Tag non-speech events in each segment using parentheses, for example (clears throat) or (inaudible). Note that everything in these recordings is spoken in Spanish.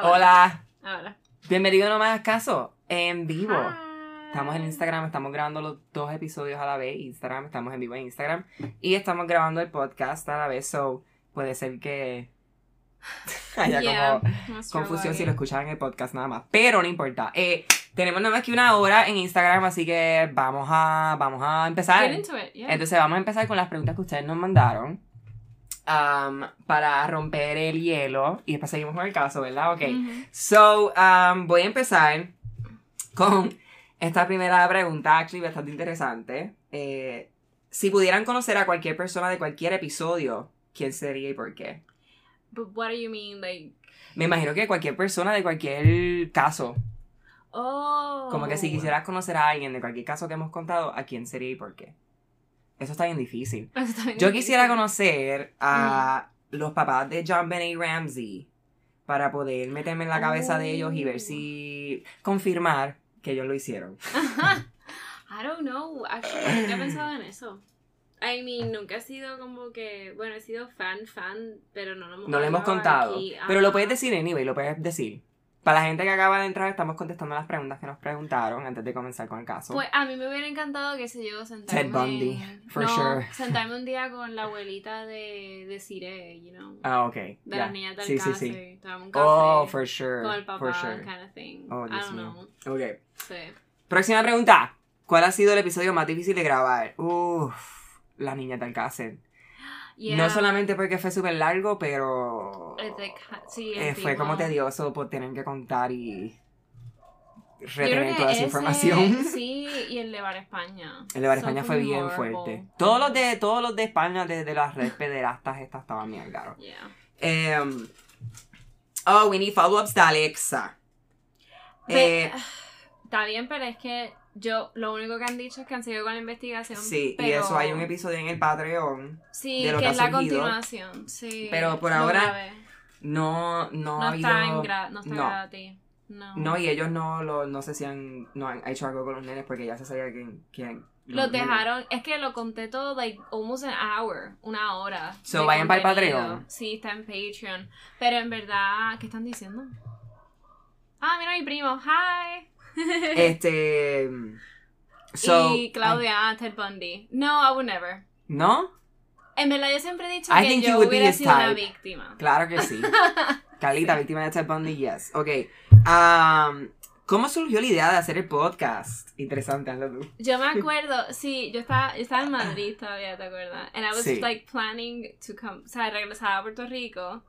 Hola, Ahora. bienvenido a No Caso en vivo. Hi. Estamos en Instagram, estamos grabando los dos episodios a la vez. Instagram, estamos en vivo en Instagram. Y estamos grabando el podcast a la vez, so puede ser que (laughs) haya Yeah, como confusión si lo escuchan en el podcast nada más. Pero no importa. Eh, tenemos nada más que una hora en Instagram, así que vamos a, vamos a empezar. Get into it, yeah. Entonces vamos a empezar con las preguntas que ustedes nos mandaron. Um, para romper el hielo. Y después seguimos con el caso, ¿verdad? Ok. So, um, voy a empezar con esta primera pregunta, actually bastante interesante. Eh, si pudieran conocer a cualquier persona de cualquier episodio, ¿quién sería y por qué? But what do you mean, like? Me imagino que cualquier persona de cualquier caso. Oh. Como que si quisieras conocer a alguien de cualquier caso que hemos contado, ¿a quién sería y por qué? Eso está bien difícil. Está bien Yo quisiera conocer a los papás de John Benet Ramsey para poder meterme en la cabeza de ellos y ver Oh. si confirmar que ellos lo hicieron. (laughs) I don't know. Actually, nunca he pensado en eso. I mean, nunca he sido como que. Bueno, he sido fan, fan, pero no lo hemos No lo hemos contado. aquí. Pero lo puedes decir anyway, lo puedes decir. Para la gente que acaba de entrar, estamos contestando las preguntas que nos preguntaron antes de comenzar con el caso. Pues a mí me hubiera encantado, qué sé yo, sentarme. Ted Bundy, for no, sure. sentarme un (laughs) día con la abuelita de, de Cire, you know. ah, ok. de ya. las niñas del Sí, sí, sí. Un café. Oh, for sure. con el papá, For sure. kind of thing. Oh, I Dios don't mío. know. Ok. Sí. Próxima pregunta. ¿Cuál ha sido el episodio más difícil de grabar? Uff, la niña del Alcácer. Yeah. No solamente porque fue súper largo, pero sí, eh, fue como tedioso por tener que contar y retener toda esa información. (laughs) Sí, (laughs) y el de Bar España. El de Bar España fue fue bien horrible. fuerte. Todos los de, todos los de España, desde las redes pederastas, estas estaban bien claros. Yeah. Em, oh, we need follow-ups de Alexa. Eh, Está bien, pero es que yo, lo único que han dicho es que han seguido con la investigación. sí, y eso hay un episodio en el Patreon. Sí, de lo que que es ha la continuación. Sí. Pero por ahora. No, no, No, ha habido... está, en gra- no está no. gratis. No. No, y ellos no, lo, no sé si han, no han hecho algo con los nenes porque ya se sabía quién... quién Los dejaron, es que lo conté todo, like, almost an hour, una hora. So, vayan para el contenido. Patreon. Sí, está en Patreon. Pero en verdad, ¿qué están diciendo? Ah, mira mi primo, hi. (laughs) Este... So, y Claudia, ah, Ted Bundy. No, I would never. ¿No? En verdad, yo siempre he dicho I que yo hubiera sido una type. víctima. Claro que sí. (laughs) Carlita, víctima de Ted Bundy, yes. Ok. Um, ¿Cómo surgió la idea de hacer el podcast? Interesante, hazlo tú. Yo me (laughs) acuerdo, sí, yo estaba, yo estaba en Madrid todavía, ¿te acuerdas? And I was Sí. like planning to come, o sea, regresaba a Puerto Rico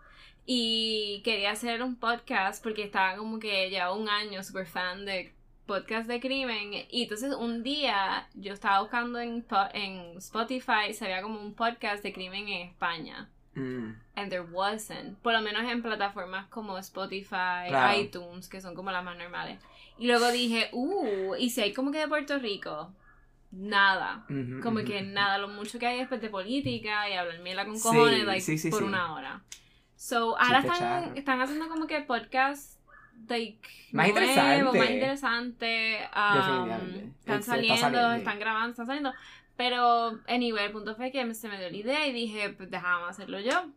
y quería hacer un podcast porque estaba como que ya un año super fan de podcast de crimen y entonces un día yo estaba buscando en, en Spotify, se había como un podcast de crimen en España. Mm, And there wasn't. Por lo menos en plataformas como Spotify, Claro. iTunes, que son como las más normales. Y luego dije, uh, y si hay como que de Puerto Rico, nada. Como que nada, lo mucho que hay después de política y hablar miela con Sí, cojones, like, sí, sí, por sí. una hora. So, ahora están, están haciendo como que podcast, like, Más nuevo, interesante. más interesante. um. Están Está saliendo, están grabando, están saliendo. Pero, anyway, el punto fue que se me dio la idea y dije, pues déjame hacerlo yo.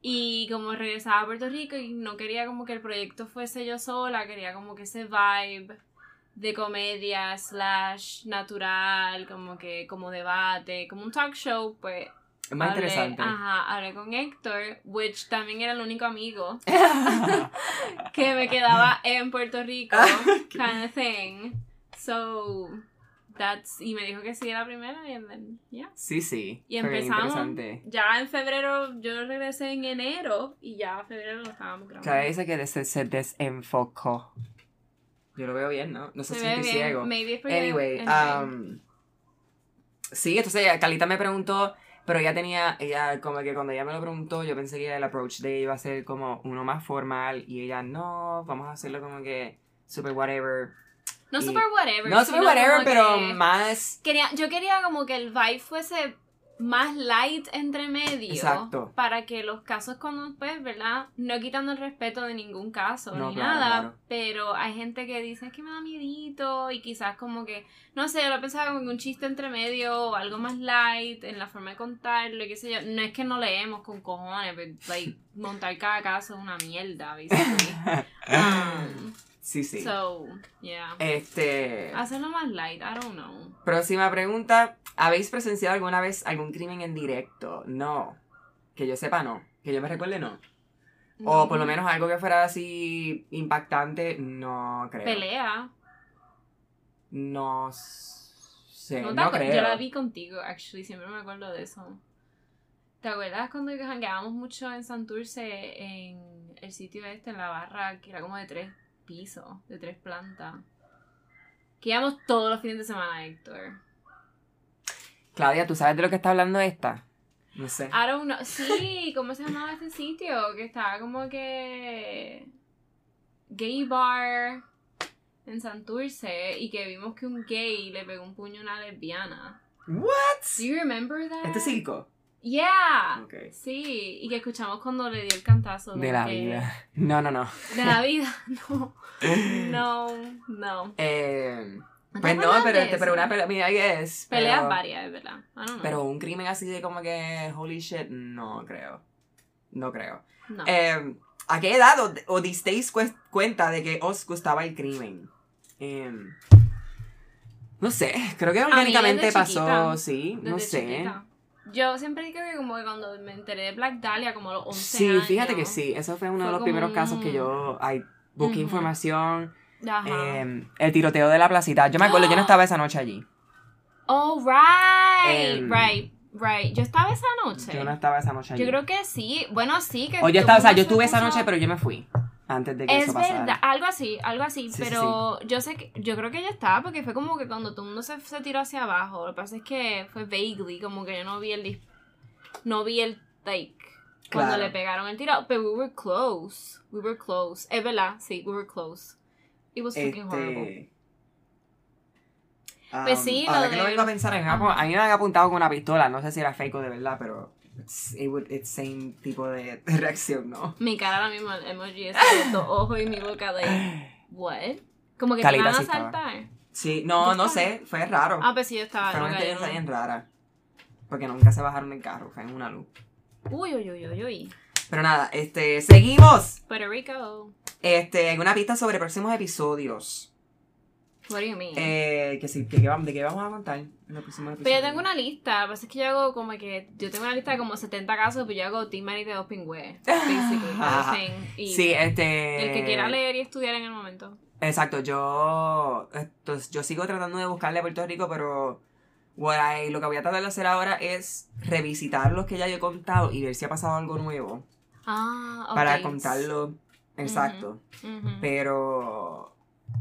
Y como regresaba a Puerto Rico y no quería como que el proyecto fuese yo sola, quería como que ese vibe de comedia slash natural, como que como debate, como un talk show, pues Es más hablé- interesante. Ajá, hablé con Héctor, which también era el único amigo (laughs) que me quedaba en Puerto Rico, kind of thing. So, that's, y me dijo que sí la primera y then, yeah. sí, sí. Y empezamos. Ya en febrero, yo regresé en enero y ya en febrero lo estábamos grabando. Cada dice que des- se desenfocó. Yo lo veo bien, ¿no? No sé Se si estoy ciego. Maybe Anyway, anyway. um, Sí, entonces Carlita me preguntó, pero ella tenía, ella como que cuando ella me lo preguntó, yo pensé que el approach de ella iba a ser como uno más formal y ella, no, vamos a hacerlo como que super whatever. No Y- super whatever. No super whatever, pero más... Quería, yo quería como que el vibe fuese más light entre medio. Exacto. Para que los casos cuando, pues, ¿verdad? No quitando el respeto de ningún caso No, ni claro, nada. claro. Pero hay gente que dice es que me da miedito. Y quizás como que, no sé, yo lo pensaba como que un chiste entre medio o algo más light en la forma de contarlo, y qué sé yo. No es que no leemos con cojones, pero like, (laughs) montar cada caso es una mierda, basically. (laughs) Um, Sí, sí. So, yeah. Este... Hacerlo más light, I don't know. Próxima pregunta. ¿Habéis presenciado alguna vez algún crimen en directo? No. Que yo sepa, no. Que yo me recuerde, no. O por lo menos algo que fuera así impactante, no creo. Pelea. No sé, No, creo. Yo la vi contigo, actually, siempre me acuerdo de eso. ¿Te acuerdas cuando jangueábamos mucho en Santurce en el sitio este, en la barra, que era como de tres pisos, de tres plantas? Que íbamos todos los fines de semana, Héctor. Claudia, ¿tú sabes de lo que está hablando esta? No sé. I don't know. Sí, ¿cómo se llamaba este sitio? Que estaba como que. Gay bar en Santurce y que vimos que un gay le pegó un puño a una lesbiana. ¿What? Do you remember that? ¿Este circo? Yeah. Ok. Sí, y que escuchamos cuando le dio el cantazo. De la que- vida. No, no, no. De la vida, (laughs) no. No, no. Eh, ¿No te pues no, pero, este, pero una pelea, mira, es. Peleas pero, varias, es verdad. I don't know. Pero un crimen así de como que holy shit, no creo. No creo. no. Eh, ¿A qué edad os disteis cue- cuenta de que os gustaba el crimen? Eh, no sé, creo que orgánicamente pasó, chiquita. sí, no sé. chiquita. Yo siempre digo que como que cuando me enteré de Black Dahlia, como a los 11 Sí, años. fíjate que sí, eso fue uno Fue de los primeros un- casos que yo ay, busqué información. Ajá. eh, el tiroteo de la placita. Yo me acuerdo, yo no (gasps) estaba esa noche allí. Oh, right. Em, right, right. Yo estaba esa noche. Yo no estaba esa noche allí. Yo creo que sí. Bueno, sí. Que O yo estaba, o sea, yo estuve esa noche, pero yo me fui. Antes de que Es eso pasara. verdad, algo así, algo así, Sí, sí, pero yo sé que, yo creo que ya estaba porque fue como que cuando todo el mundo se, se tiró hacia abajo, lo que pasa es que fue vaguely, como que yo no vi el, no vi el, like, cuando le pegaron el tiro, pero we were close, we were close, es verdad, sí, we were close, it was fucking horrible. Este. um, Pues sí, ahora lo que de- vengo a pensar, Ajá. a mí me han apuntado con una pistola, no sé si era fake o de verdad, pero it's, it would, it's same tipo de, de reacción, ¿no? Mi cara ahora mismo, el emoji de dos ojos y mi boca de, what? Como que te Calita van a estaba. saltar. Sí, no, ¿Yo no estaba? sé, fue raro. Ah, pues sí, yo estaba fue una experiencia bien rara. Porque nunca se bajaron del carro, fue en una luz. Uy, uy, uy, uy, uy. Pero nada, este, seguimos. Puerto Rico. Este, alguna pista sobre próximos episodios. What do you mean? Eh, que sí, que, que vamos- de qué vamos a contar en los próximos episodios. Pero yo tengo una lista, lo que pasa es que yo hago como que, yo tengo una lista de como 70 casos, pero yo hago Team Mary de dos pingües, (laughs) basically. Y Sí, este. el que quiera leer y estudiar en el momento. Exacto, yo. esto- yo sigo tratando de buscarle a Puerto Rico, pero. what I- lo que voy a tratar de hacer ahora es revisitar los que ya yo he contado y ver si ha pasado algo nuevo. Ah, ok. Para contarlo. Exacto. Pero.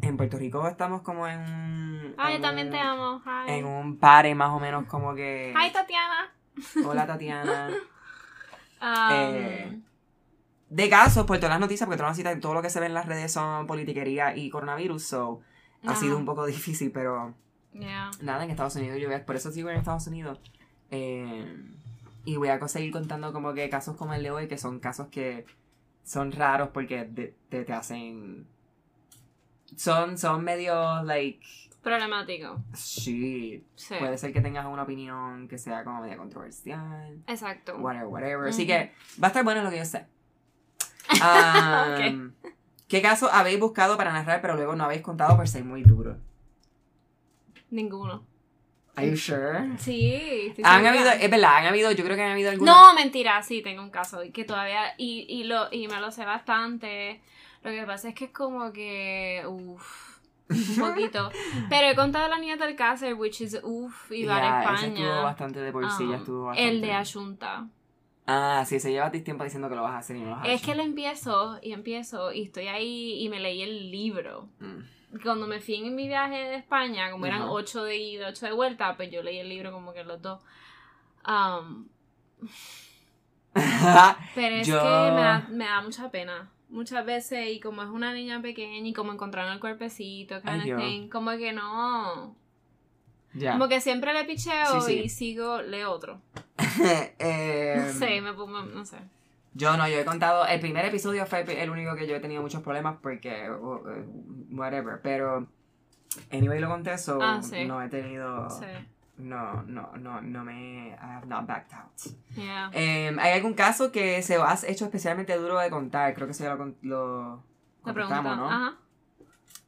En Puerto Rico estamos como en. Ah, en yo también un- te amo. Hi. En un pare más o menos como que. Hi, Tatiana. Hola Tatiana. (laughs) Um, Eh, de casos, por todas las noticias, porque todas las noticias, todo lo que se ve en las redes son politiquería y coronavirus, so ha sido un poco (laughs) difícil, pero Yeah. nada, en Estados Unidos yo voy a- por eso sigo en Estados Unidos. Eh, y voy a seguir contando como que casos como el de hoy, que son casos que son raros porque te, te hacen... Son, son medio, like, Problemático. sí, Sí. puede ser que tengas una opinión que sea como media controversial. Exacto. whatever, whatever. Así que va a estar bueno lo que yo sé. (laughs) Um, ¿Qué caso habéis buscado para narrar pero luego no habéis contado por ser muy duro? Ninguno. Are you sure? Sí. Han habido, es verdad, han habido, yo creo que han habido algunos. No, mentira, sí, tengo un caso que todavía, y, y, lo, y me lo sé bastante. Lo que pasa es que es como que, uff, un (laughs) poquito. Pero he contado la niña del Alcácer, which is uff, y va a estuvo España. bastante de por sí, ya estuvo bastante. el de Ayunta. Ah, sí, se lleva tiempo diciendo que lo vas a hacer y no lo has Es hecho. que lo empiezo y empiezo y estoy ahí y me leí el libro. Mm. cuando me fui en mi viaje de España, como eran Ajá. ocho de ida, ocho de vuelta, pues yo leí el libro como que los dos. Um, (laughs) pero es Yo- que me da, me da mucha pena. Muchas veces, y como es una niña pequeña y como encontraron el cuerpecito, kind Ay, of thing, como que no. Como que siempre le picheo Sí, sí. y sigo, le otro. (laughs) Em, No sé, me pongo, no sé. Yo no, yo he contado, el primer episodio fue el único que yo he tenido muchos problemas porque, whatever, pero, anyway lo conté, so Ah, sí. no he tenido. No, no, no, no me, I have not backed out. Yeah. Em, ¿Hay algún caso que se has hecho especialmente duro de contar? Creo que eso ya lo, lo La contestamos, pregunta. ¿no? Ajá.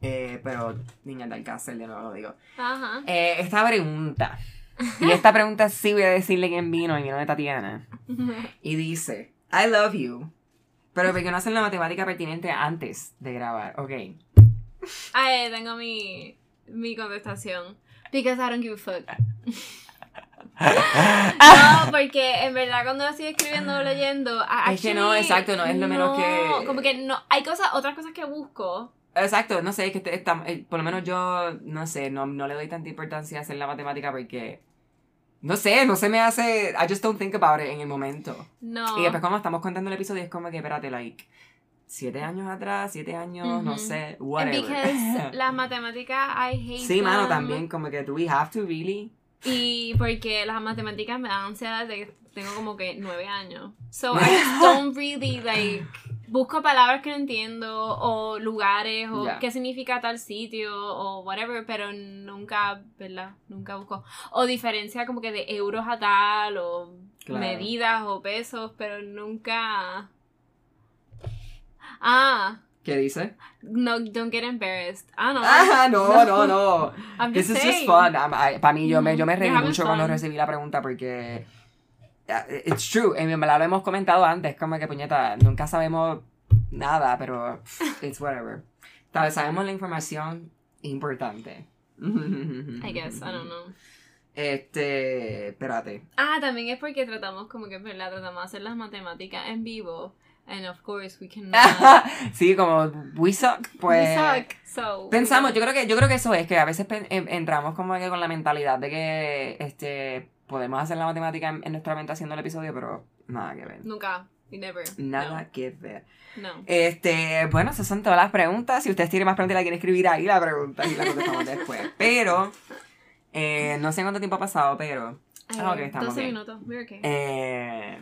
Eh, pero, niña del cáncer, de nuevo lo digo. Ajá. Eh, esta pregunta, y esta pregunta sí voy a decirle quién vino, y vino de Tatiana. (laughs) Y dice, I love you. Pero porque no hacen la matemática pertinente antes de grabar. Ok. Ay, tengo mi, mi contestación. Because I don't give a fuck. No, porque en verdad cuando lo estoy escribiendo o leyendo, a- Es que no, actually, exacto, no es lo menos no, que- Como que no, hay cosas, otras cosas que busco. Exacto, no sé, es que este- esta- eh, por lo menos yo, no sé, no, no le doy tanta importancia a hacer la matemática porque, no sé, no se me hace, I just don't think about it en el momento. No. Y después cuando estamos contando el episodio es como que, espérate, like, siete años atrás, siete años, no Ujú. sé, And whatever. Because (laughs) las matemáticas, I hate sí, mano, them. también, como que, do we have to really? Y porque las matemáticas me dan ansiedad desde que tengo como que nueve años. So I (laughs) just don't really like busco palabras que no entiendo o lugares o qué significa tal sitio o whatever, pero nunca, ¿verdad? Nunca busco. O diferencia como que de euros a tal o Claro. medidas o pesos, pero nunca... Ah, ¿Qué dice? no, don't get embarrassed. Ah, no. Ah, no, no, no. (laughs) I'm This is just fun. Para mí, yo me, yo me Mhm. reí mucho cuando recibí la pregunta porque. uh, It's true. En verdad lo hemos comentado antes. Como que, puñeta, nunca sabemos nada, pero. It's whatever. Tal vez sabemos la información importante. I guess, I don't know. Este. Espérate. Ah, también es porque tratamos como que, ¿verdad? Tratamos de hacer las matemáticas en vivo. And of course we cannot. (laughs) sí, como. We suck. Pues. we suck. So. Pensamos, yo creo que yo creo que eso es que a veces entramos como que con la mentalidad de que este podemos hacer la matemática en, en nuestra mente haciendo el episodio, pero nada que ver. Nunca. Never. Nada que ver. No. Este, bueno, esas son todas las preguntas. Si ustedes tienen más preguntas, la quieren escribir ahí la pregunta y la contestamos después. (laughs) Pero, eh, no sé cuánto tiempo ha pasado, pero. Ah, ok, Eh, estamos 12 bien. minutos. We're okay. Eh,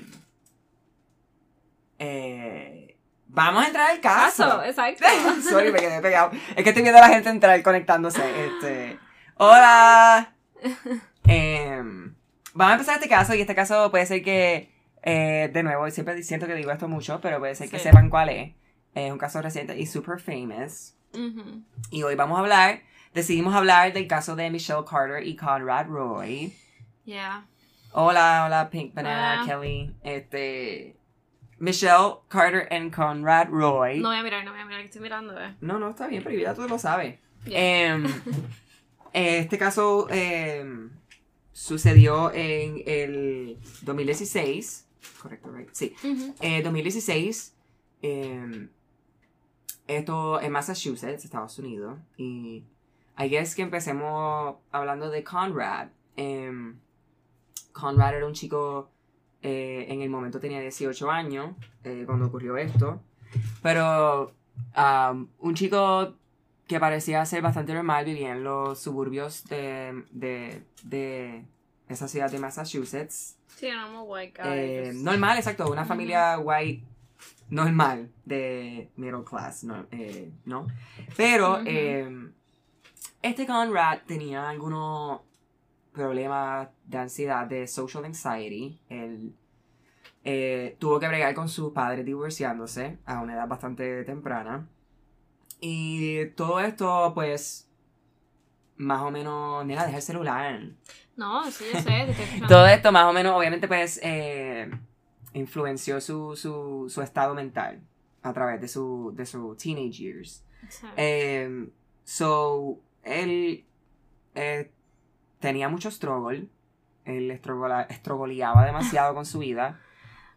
eh, vamos a entrar al caso. Caso, exacto. (laughs) Sorry, me quedé pegado. Es que estoy viendo a la gente entrar conectándose. Este. Hola. (laughs) Em, vamos a empezar este caso. Y este caso puede ser que. eh, de nuevo, siempre siento que digo esto mucho, pero puede ser que sepan cuál es. Es un caso reciente y super famous. Y hoy vamos a hablar. Decidimos hablar del caso de Michelle Carter y Conrad Roy. Yeah. Hola, hola, Pink Banana, Hola. Kelly. Este. Michelle Carter y Conrad Roy. No voy a mirar, no voy a mirar, que estoy mirando, eh. No, no, está bien, pero ya tú lo sabes. Yeah. Em, (laughs) este caso em, sucedió en el 2016. Correcto, right? Sí. Ujú. Eh, 2016. em, esto en Massachusetts, Estados Unidos. Y I guess que empecemos hablando de Conrad. Conrad era un chico, eh, en el momento tenía 18 años eh, cuando ocurrió esto. Pero um, un chico que parecía ser bastante normal, vivía en los suburbios de, de, de esa ciudad de Massachusetts. Sí, no, white guy. Eh, normal, exacto, una familia white normal de middle class, no, eh, ¿no? Pero este Conrad tenía algunos problemas de ansiedad, de social anxiety. Él eh, tuvo que bregar con sus padres divorciándose a una edad bastante temprana. Y todo esto, pues, más o menos, nena, deja el celular. No, sí, yo sé. Todo esto más o menos, obviamente, pues, eh, influenció su, su, su estado mental a través de su, de su teenage years. Sí. Eh, so, él eh, tenía mucho struggle. Él estrogoleaba demasiado con su vida. (laughs)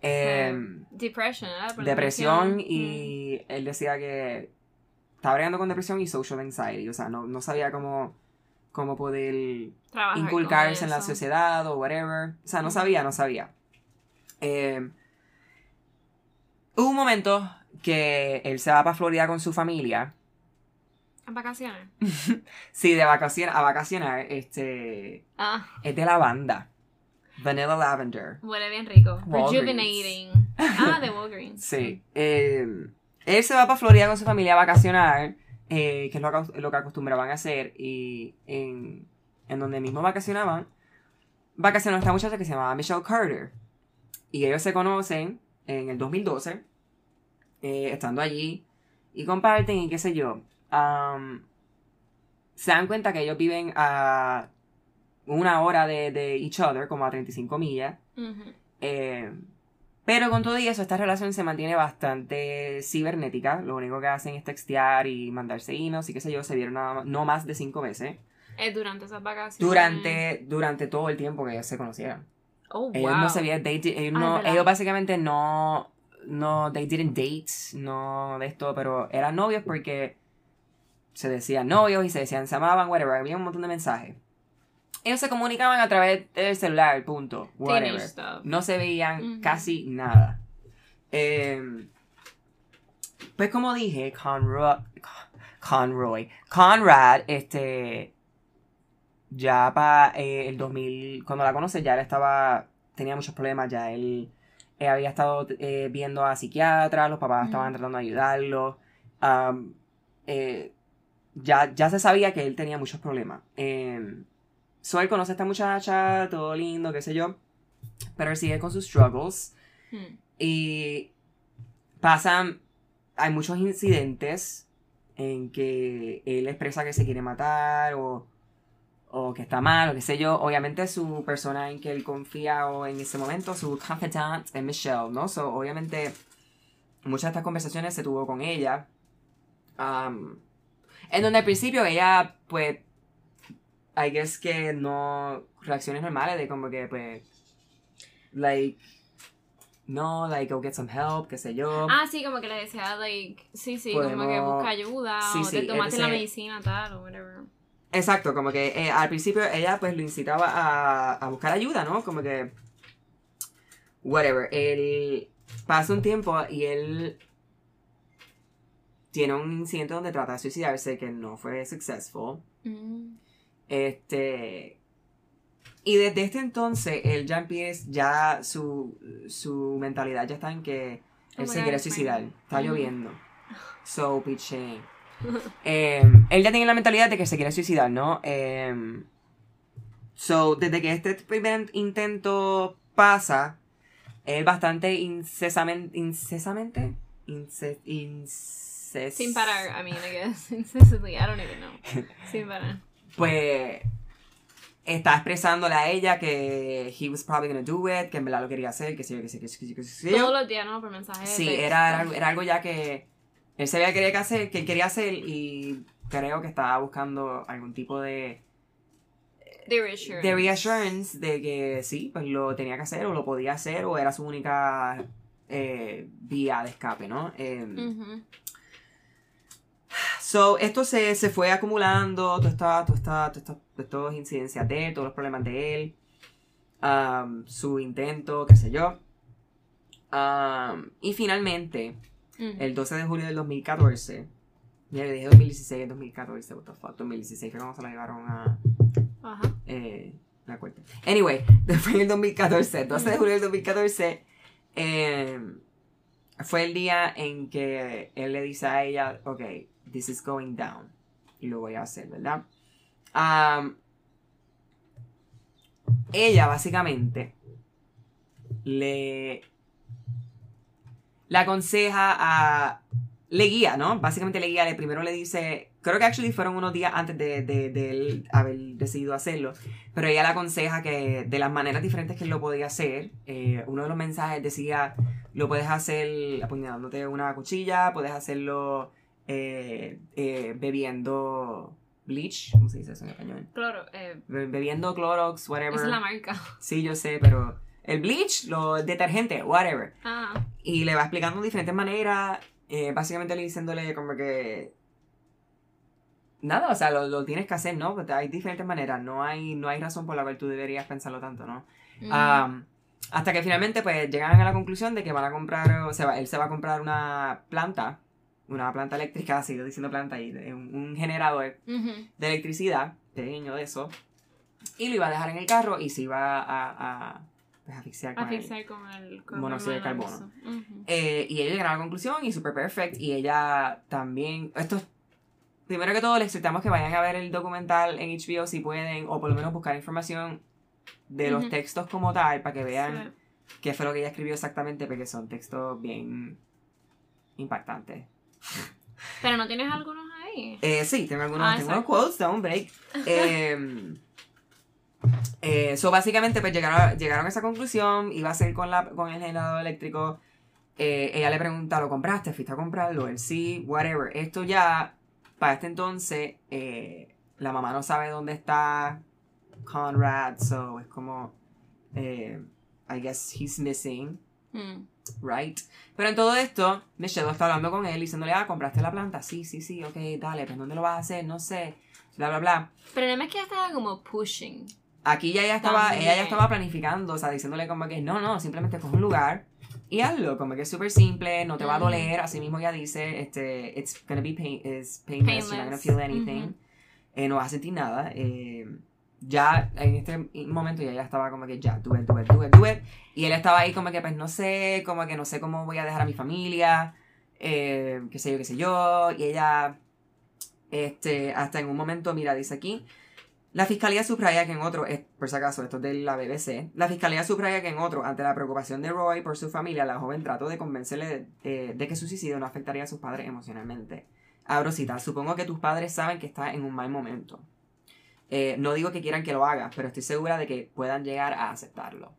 Eh, Depression, la depresión Mm. y él decía que estaba bregando con depresión y social anxiety. O sea, no, no sabía cómo, cómo poder Trabajar inculcarse en la sociedad o whatever. O sea, no sabía, no sabía. Eh, hubo un momento que él se va para Florida con su familia. ¿En vacaciones? (laughs) Sí, de vacaciones, a vacacionar, este, Ah, es de la banda. Vanilla Lavender. huele bien rico. Walgreens. Rejuvenating. (laughs) Ah, de Walgreens. Sí. eh, él se va para Florida con su familia a vacacionar, eh, que es lo, que- lo que acostumbraban a hacer, y en, en donde mismo vacacionaban, vacacionó esta muchacha que se llamaba Michelle Carter. Y ellos se conocen en el 2012, eh, estando allí, y comparten y qué sé yo. Am, se dan cuenta que ellos viven a una hora de, de each other, como a 35 millas. Ujú. Eh, pero con todo y eso, esta relación se mantiene bastante cibernética. Lo único que hacen es textear y mandarse emails y qué sé yo. Se vieron nada no más de cinco veces. Eh, durante esas vacaciones. Durante, durante todo el tiempo que ellos se conocieron. Oh, Ellos wow. no se vieron, ellos, Ah, no- es verdad. ellos básicamente no, no, they didn't date, no de esto, pero eran novios porque se decían novios y se decían se amaban, whatever. Había un montón de mensajes. Ellos se comunicaban a través del celular, punto. Whatever. No se veían casi nada. Eh, pues como dije, Conroy, Conroy, Conrad, este, ya para el 2000, cuando la conoce ya él estaba, tenía muchos problemas, ya él eh, había estado eh, viendo a psiquiatras, los papás estaban tratando de ayudarlo, eh, ya, ya se sabía que él tenía muchos problemas. Eh, so él conoce a esta muchacha, todo lindo, qué sé yo, pero él sigue con sus struggles. Hmm. Y pasan, hay muchos incidentes en que él expresa que se quiere matar o, o que está mal o qué sé yo. Obviamente su persona en que él confía o en ese momento, su confidant es Michelle, ¿no? So, obviamente muchas de estas conversaciones se tuvo con ella. Um, en donde al principio ella, pues, I guess que no, reacciones normales de como que, pues, like, no, like, go get some help, qué sé yo. Ah, sí, como que le decía, like, sí, sí, como que busca ayuda, Sí, o sí, te tomaste la medicina, tal, o whatever. Exacto, como que eh, al principio ella pues lo incitaba a, a buscar ayuda, ¿no? Como que... Whatever. Él pasa un tiempo y él tiene un incidente donde trata de suicidarse que no fue successful. Mm. Este... Y desde este entonces él ya empieza, ya su, su mentalidad ya está en que él se quiere suicidar. Está Ujú. lloviendo. (laughs) So piché. (laughs) Eh, él ya tiene la mentalidad de que se quiere suicidar, ¿no? Eh, so, desde que este primer intento pasa, él bastante incesamente, incesamente, ince- inces- Sin parar, I mean, I guess, (laughs) incessantly, I don't even know. Sin parar. pues está expresándole a ella que he was probably gonna do it, que en verdad lo quería hacer, que sí, que sí, que sí, que sí. Todos los días, ¿no? Por mensaje de Sí, era, era, algo- era algo ya que él sabía que quería hacer, que él quería hacer y creo que estaba buscando algún tipo de, De reassurance. de reassurance de que sí, pues lo tenía que hacer o lo podía hacer o era su única eh, vía de escape, ¿no? Eh, Ujú. So, esto se, se fue acumulando, toda esta, toda esta, toda esta- todas estas incidencias de él, todos los problemas de él, um, su intento, qué sé yo. Um, y finalmente, Ujú. el 12 de julio del 2014, ya le dije 2016, es 2014, what the fuck, 2016 fue cuando se la llevaron a Ajá. eh, la corte. Anyway, fue en el 2014, el 12 de julio del 2014, eh, fue el día en que él le dice a ella, ok, this is going down, y lo voy a hacer, ¿verdad? Ella básicamente le, aconseja a le guía, ¿no? Básicamente le guía, le primero le dice, creo que actually fueron unos días antes de, de, de él haber decidido hacerlo, pero ella le aconseja que de las maneras diferentes que él lo podía hacer, eh, uno de los mensajes decía, lo puedes hacer apuñalándote una cuchilla, puedes hacerlo eh, eh, bebiendo bleach, ¿cómo se dice eso en español? Cloro, eh, Be- bebiendo Clorox, whatever. esa es la marca. (laughs) Sí, yo sé, pero el bleach, lo detergente, whatever. Ah, Y le va explicando diferentes maneras, eh, básicamente le diciéndole como que nada, o sea, lo, lo tienes que hacer, ¿no? Porque hay diferentes maneras, no hay, no hay razón por la cual tú deberías pensarlo tanto, ¿no? Ujú. Am, hasta que finalmente pues llegan a la conclusión de que van a comprar, o sea, él se va a comprar una planta, una planta eléctrica, (laughs) sigo diciendo planta ahí, un, un generador de electricidad, pequeño de eso, y lo iba a dejar en el carro y se iba a, a pues, asfixiar con el con Monóxido de carbono. Eh, y ellos llegaron a la conclusión y super perfect. Y ella también. Esto es- Primero que todo, les exhortamos que vayan a ver el documental en HBO si pueden, o por lo menos buscar información de los textos como tal, para que vean Sí. qué fue lo que ella escribió exactamente, porque son textos bien impactantes. Pero no tienes algunos ahí. Eh, sí, tengo algunos, Ah, tengo unos quotes, don't break. Eh, (laughs) eh, so básicamente pues llegaron, llegaron a esa conclusión, iba a ser con, la, con el generador eléctrico. Eh, ella le pregunta, ¿lo compraste? ¿Fuiste a comprarlo? Él sí, whatever. Esto ya, para este entonces, eh, la mamá no sabe dónde está Conrad, so es como, eh, I guess he's missing Mm. Right? Pero en todo esto, Michelle está hablando con él, diciéndole, ah, compraste la planta, sí, sí, sí, ok, dale, pero ¿dónde lo vas a hacer? No sé, bla, bla, bla. Pero no es que ella estaba como pushing. Aquí ya ella estaba, También. ella ya estaba planificando, o sea, diciéndole como que, no, no, simplemente coge un lugar y hazlo, como que es súper simple, no te va a doler, así mismo ya dice, este, it's gonna be pain, it's painless, you're not gonna feel anything, eh, no vas a sentir nada, eh, ya en este momento ya ella estaba como que ya, do it, do it. Y él estaba ahí como que pues no sé, como que no sé cómo voy a dejar a mi familia, eh, qué sé yo, qué sé yo. Y ella, este, hasta en un momento, mira, dice aquí, la fiscalía subraya que en otro, por si acaso, esto es de la BBC, la fiscalía subraya que en otro, ante la preocupación de Roy por su familia, la joven trató de convencerle de, que su suicidio no afectaría a sus padres emocionalmente. Abro cita, supongo que tus padres saben que estás en un mal momento. Eh, no digo que quieran que lo hagas, pero estoy segura de que puedan llegar a aceptarlo.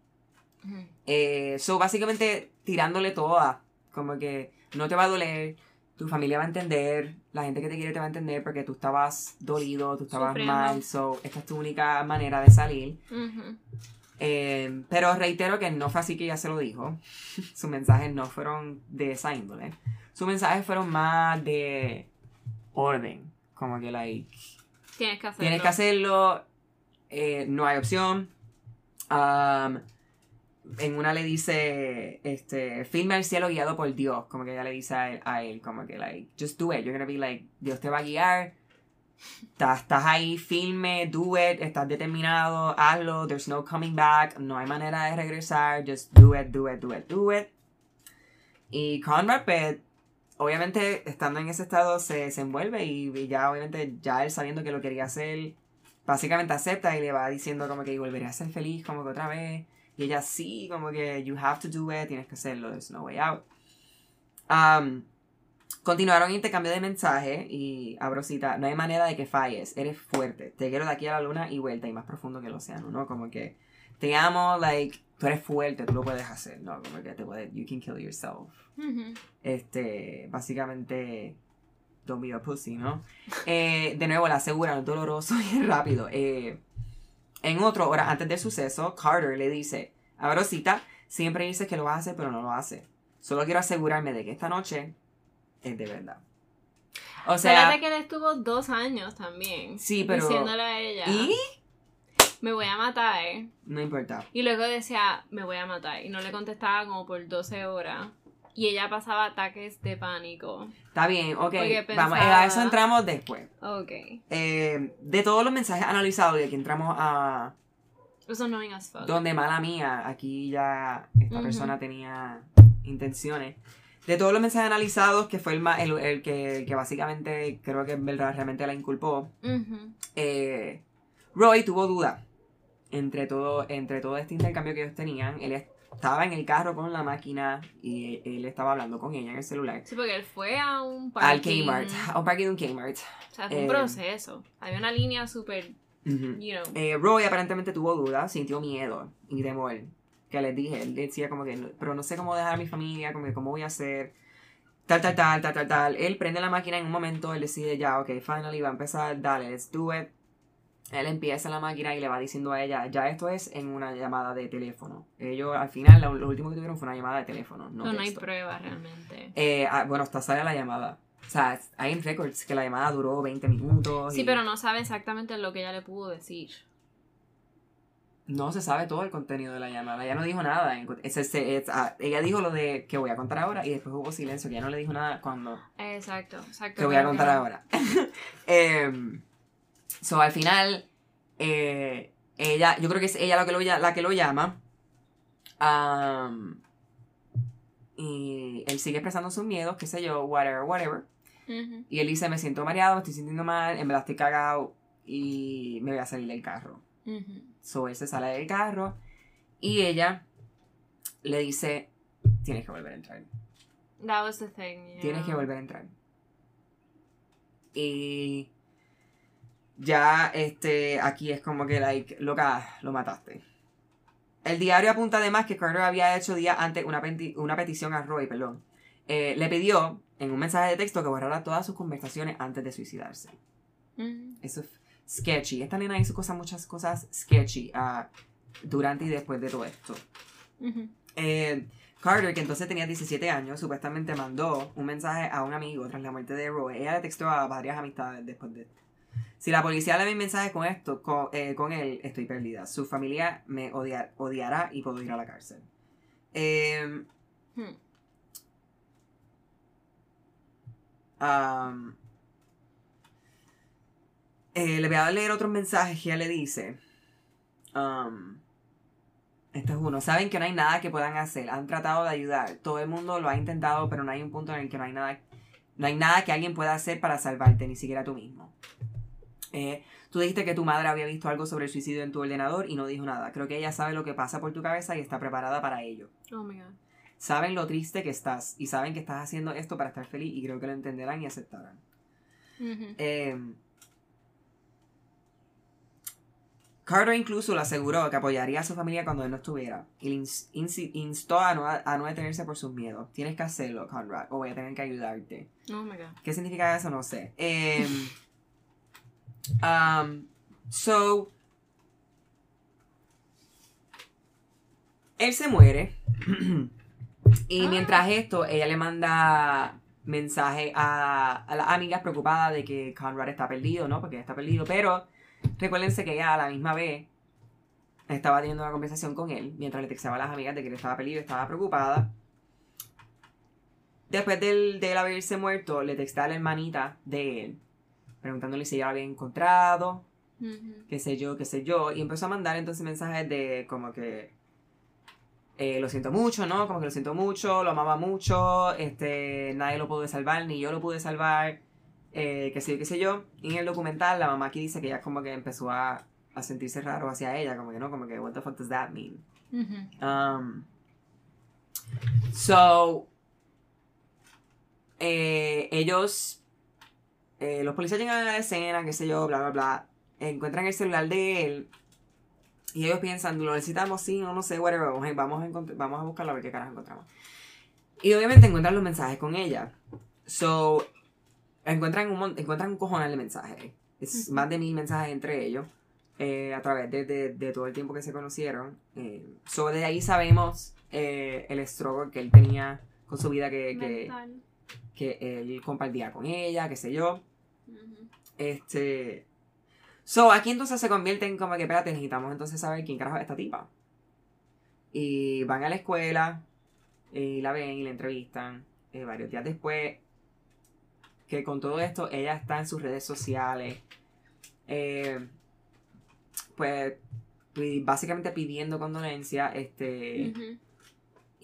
Eh, so, básicamente tirándole toda. Como que no te va a doler, tu familia va a entender, la gente que te quiere te va a entender porque tú estabas dolido, tú estabas Sufriendo. mal. So, esta es tu única manera de salir. Ujú. Eh, pero reitero que no fue así que ella se lo dijo. (laughs) Sus mensajes no fueron de esa índole. Sus mensajes fueron más de orden. Como que, like, Tienes que hacerlo. Tienes que hacerlo. eh, no hay opción. Am, en una le dice, este, filma el cielo guiado por Dios. Como que ella le dice a él, a él, como que, like, just do it. You're gonna be like, Dios te va a guiar. Estás, estás ahí, filme, do it. Estás determinado, hazlo. There's no coming back. No hay manera de regresar. Just do it, do it, do it, do it. Y Conrad, pues, obviamente, estando en ese estado, se, se envuelve y, ya, obviamente, ya él sabiendo que lo quería hacer, básicamente acepta y le va diciendo como que volveré a ser feliz como que otra vez. Y ella sí, como que you have to do it, tienes que hacerlo, there's no way out. Um, continuaron intercambio de mensajes y abro cita, no hay manera de que falles, eres fuerte, te quiero de aquí a la luna y vuelta y más profundo que el océano, ¿no? Como que te amo, like, tú eres fuerte, tú lo puedes hacer, ¿no? Como que te puedes, you can kill yourself este, básicamente, don't be a pussy, ¿no? Eh, de nuevo, la asegura, no es doloroso y es rápido. Eh, en otro, hora antes del suceso, Carter le dice, a Rosita, siempre dices que lo vas a hacer, pero no lo hace. Solo quiero asegurarme de que esta noche es de verdad. O sea, Fíjate que él estuvo dos años también. Sí, pero- Diciéndole a ella. y Me voy a matar. no importa. Y luego decía, me voy a matar. Y no le contestaba como por 12 horas. Y ella pasaba ataques de pánico. Está bien, ok. Vamos, pensaba- a eso entramos después. Ok. Eh, de todos los mensajes analizados, y aquí entramos a, Eso no as fuck. donde mala mía, aquí ya esta persona tenía intenciones. De todos los mensajes analizados, que fue el, el, el que, el que básicamente creo que en verdad realmente la inculpó, eh, Roy tuvo duda entre todo, entre todo este intercambio que ellos tenían. Él estaba en el carro con la máquina y él estaba hablando con ella en el celular. Sí, porque él fue a un Al parking. Kmart, a un parking de un Kmart. O sea, fue un Eh, proceso. Había una línea súper, you know. Eh, Roy aparentemente tuvo dudas, sintió miedo y temor. Que les dije, él decía como que, pero no sé cómo dejar a mi familia, como que cómo voy a hacer, tal, tal, tal, tal, tal, tal. Él prende la máquina en un momento, él decide ya, ok, finally va a empezar, dale, let's do it. Él empieza la máquina y le va diciendo a ella, ya esto es en una llamada de teléfono. Ellos al final, lo, lo último que tuvieron fue una llamada de teléfono, no no, no hay pruebas realmente. Eh, ah, bueno, hasta sale la llamada. O sea, hay en records que la llamada duró 20 minutos. Sí, y pero no sabe exactamente lo que ella le pudo decir. No se sabe todo el contenido de la llamada. Ella no dijo nada. en- es- es- es- ah, ella dijo lo de que voy a contar ahora y después hubo silencio, que ella no le dijo nada cuando Exacto, exacto. que voy a contar ahora. (laughs) Em, so, al final, eh, ella, yo creo que es ella la que lo, la que lo llama. Am, y él sigue expresando sus miedos, qué sé yo, whatever, whatever. Y él dice, me siento mareado, me estoy sintiendo mal, en verdad estoy cagado y me voy a salir del carro. So, él se sale del carro y ella le dice, tienes que volver a entrar. That was the thing. yeah. Tienes que volver a entrar. Y ya este aquí es como que like, loca, lo mataste. El diario apunta además que Carter había hecho días antes una, una petición a Roy, perdón. Eh, le pidió en un mensaje de texto que borrara todas sus conversaciones antes de suicidarse. Ujú. Eso es sketchy. Esta nena hizo cosas, muchas cosas sketchy ah, durante y después de todo esto. Eh, Carter, que entonces tenía 17 años, supuestamente mandó un mensaje a un amigo tras la muerte de Roy. Ella le textó a varias amistades después de esto. Si la policía le ve mensajes con esto, eh, con él, estoy perdida. Su familia me odia- odiará y puedo ir a la cárcel. Um, eh, le voy a leer otros mensajes que ella le dice. Um, este es uno. Saben que no hay nada que puedan hacer. Han tratado de ayudar. Todo el mundo lo ha intentado, pero no hay un punto en el que no hay nada, no hay nada que alguien pueda hacer para salvarte, ni siquiera tú mismo. Eh, tú dijiste que tu madre había visto algo sobre el suicidio en tu ordenador y no dijo nada. Creo que ella sabe lo que pasa por tu cabeza y está preparada para ello. Oh my god. Saben lo triste que estás y saben que estás haciendo esto para estar feliz y creo que lo entenderán y aceptarán. Eh, Carter incluso le aseguró que apoyaría a su familia cuando él no estuviera y le instó a no, a no detenerse por sus miedos. Tienes que hacerlo, Conrad, o voy a tener que ayudarte. Oh my god. ¿Qué significa eso? No sé. Eh, (laughs) um, so, él se muere. (clears throat) y Ah. mientras esto, ella le manda mensaje a, a las amigas preocupadas de que Conrad está perdido, ¿no? Porque está perdido. Pero recuérdense que ella a la misma vez estaba teniendo una conversación con él mientras le textaba a las amigas de que él estaba perdido, estaba preocupada. Después de él haberse muerto, le texté a la hermanita de él, preguntándole si ella lo había encontrado, Ujú. qué sé yo, qué sé yo, y empezó a mandar entonces mensajes de como que eh, lo siento mucho, ¿no? Como que lo siento mucho, lo amaba mucho, este, nadie lo pudo salvar, ni yo lo pude salvar, eh, qué sé yo, qué sé yo. Y en el documental la mamá aquí dice que ella como que empezó a, a sentirse raro hacia ella, como que no, como que what the fuck does that mean? Um, so, eh, ellos, eh, los policías llegan a la escena, qué sé yo, bla, bla, bla, encuentran el celular de él y ellos piensan, lo necesitamos, sí, no, no sé, whatever, vamos a, vamos a, buscarlo a ver qué carajo encontramos. Y obviamente encuentran los mensajes con ella. So, encuentran un, encuentran un cojonal de mensajes. Es más de mil mensajes entre ellos eh, a través de, de- de todo el tiempo que se conocieron. Eh, so, de ahí sabemos eh, el struggle que él tenía con su vida que, Mental. que él compartía con ella, qué sé yo. Este. So, aquí entonces se convierte en como que, espérate, necesitamos entonces saber quién carajo es esta tipa. Y van a la escuela, y la ven y la entrevistan. eh, varios días después, que con todo esto, ella está en sus redes sociales. eh, pues, básicamente pidiendo condolencia, este.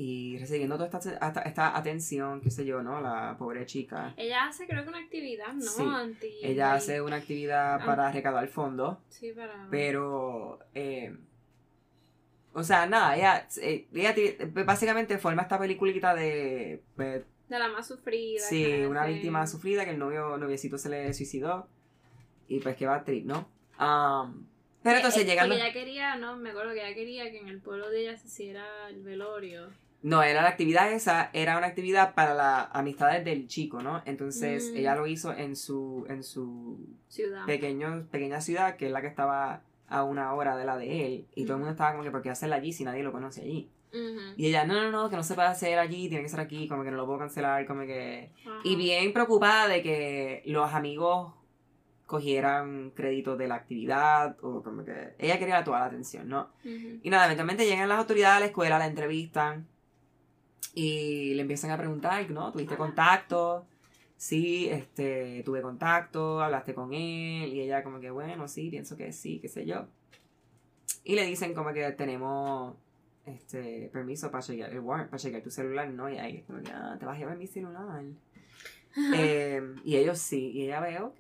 Y recibiendo toda esta, esta, esta atención, qué sé yo, ¿no? La pobre chica. Ella hace creo que una actividad, ¿no? Sí. Anti- Ella hace una actividad para recaudar fondos. Sí, para... Pero, eh, o sea, nada, ella, eh, ella básicamente forma esta peliculita de, pues, De la más sufrida. sí, una víctima sufrida que el novio, noviecito se le suicidó y pues que va a trip, ¿no? Um, pero entonces Eh, llegan los... ella quería, no, me acuerdo que ella quería que en el pueblo de ella se hiciera el velorio. No, era la actividad esa, era una actividad para las amistades del chico, ¿no? Entonces Mm. ella lo hizo en su, en su Ciudad. pequeño, pequeña ciudad, que es la que estaba a una hora de la de él. Y todo el mundo estaba como que, ¿por qué hacerla allí si nadie lo conoce allí? Y ella, no, no, no, que no se puede hacer allí, tiene que ser aquí, como que no lo puedo cancelar, como que... Y bien preocupada de que los amigos cogieran créditos de la actividad, o como que ella quería toda la atención, ¿no? Y nada, eventualmente llegan las autoridades a la escuela, la entrevistan y le empiezan a preguntar, ¿no? ¿Tuviste contacto? Sí, este, tuve contacto, hablaste con él y ella como que, bueno, sí, pienso que sí, qué sé yo. Y le dicen como que tenemos este permiso para chequear el warrant, para chequear tu celular, ¿no? Y ahí es como que, ah, te vas a llevar mi celular. Eh, y ellos sí, y ella ve, ok.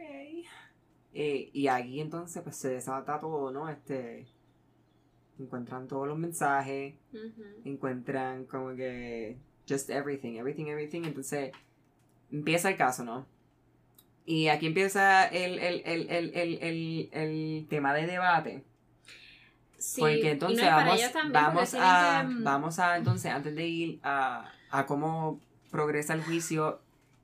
Eh, y aquí entonces pues se desata todo, ¿no? Este, encuentran todos los mensajes, encuentran como que just everything, everything, everything. Entonces empieza el caso, ¿no? Y aquí empieza el, el, el, el, el, el, el tema de debate. Sí, Porque entonces no, vamos, vamos a, que, mm, vamos a, entonces, antes de ir a, a cómo progresa el juicio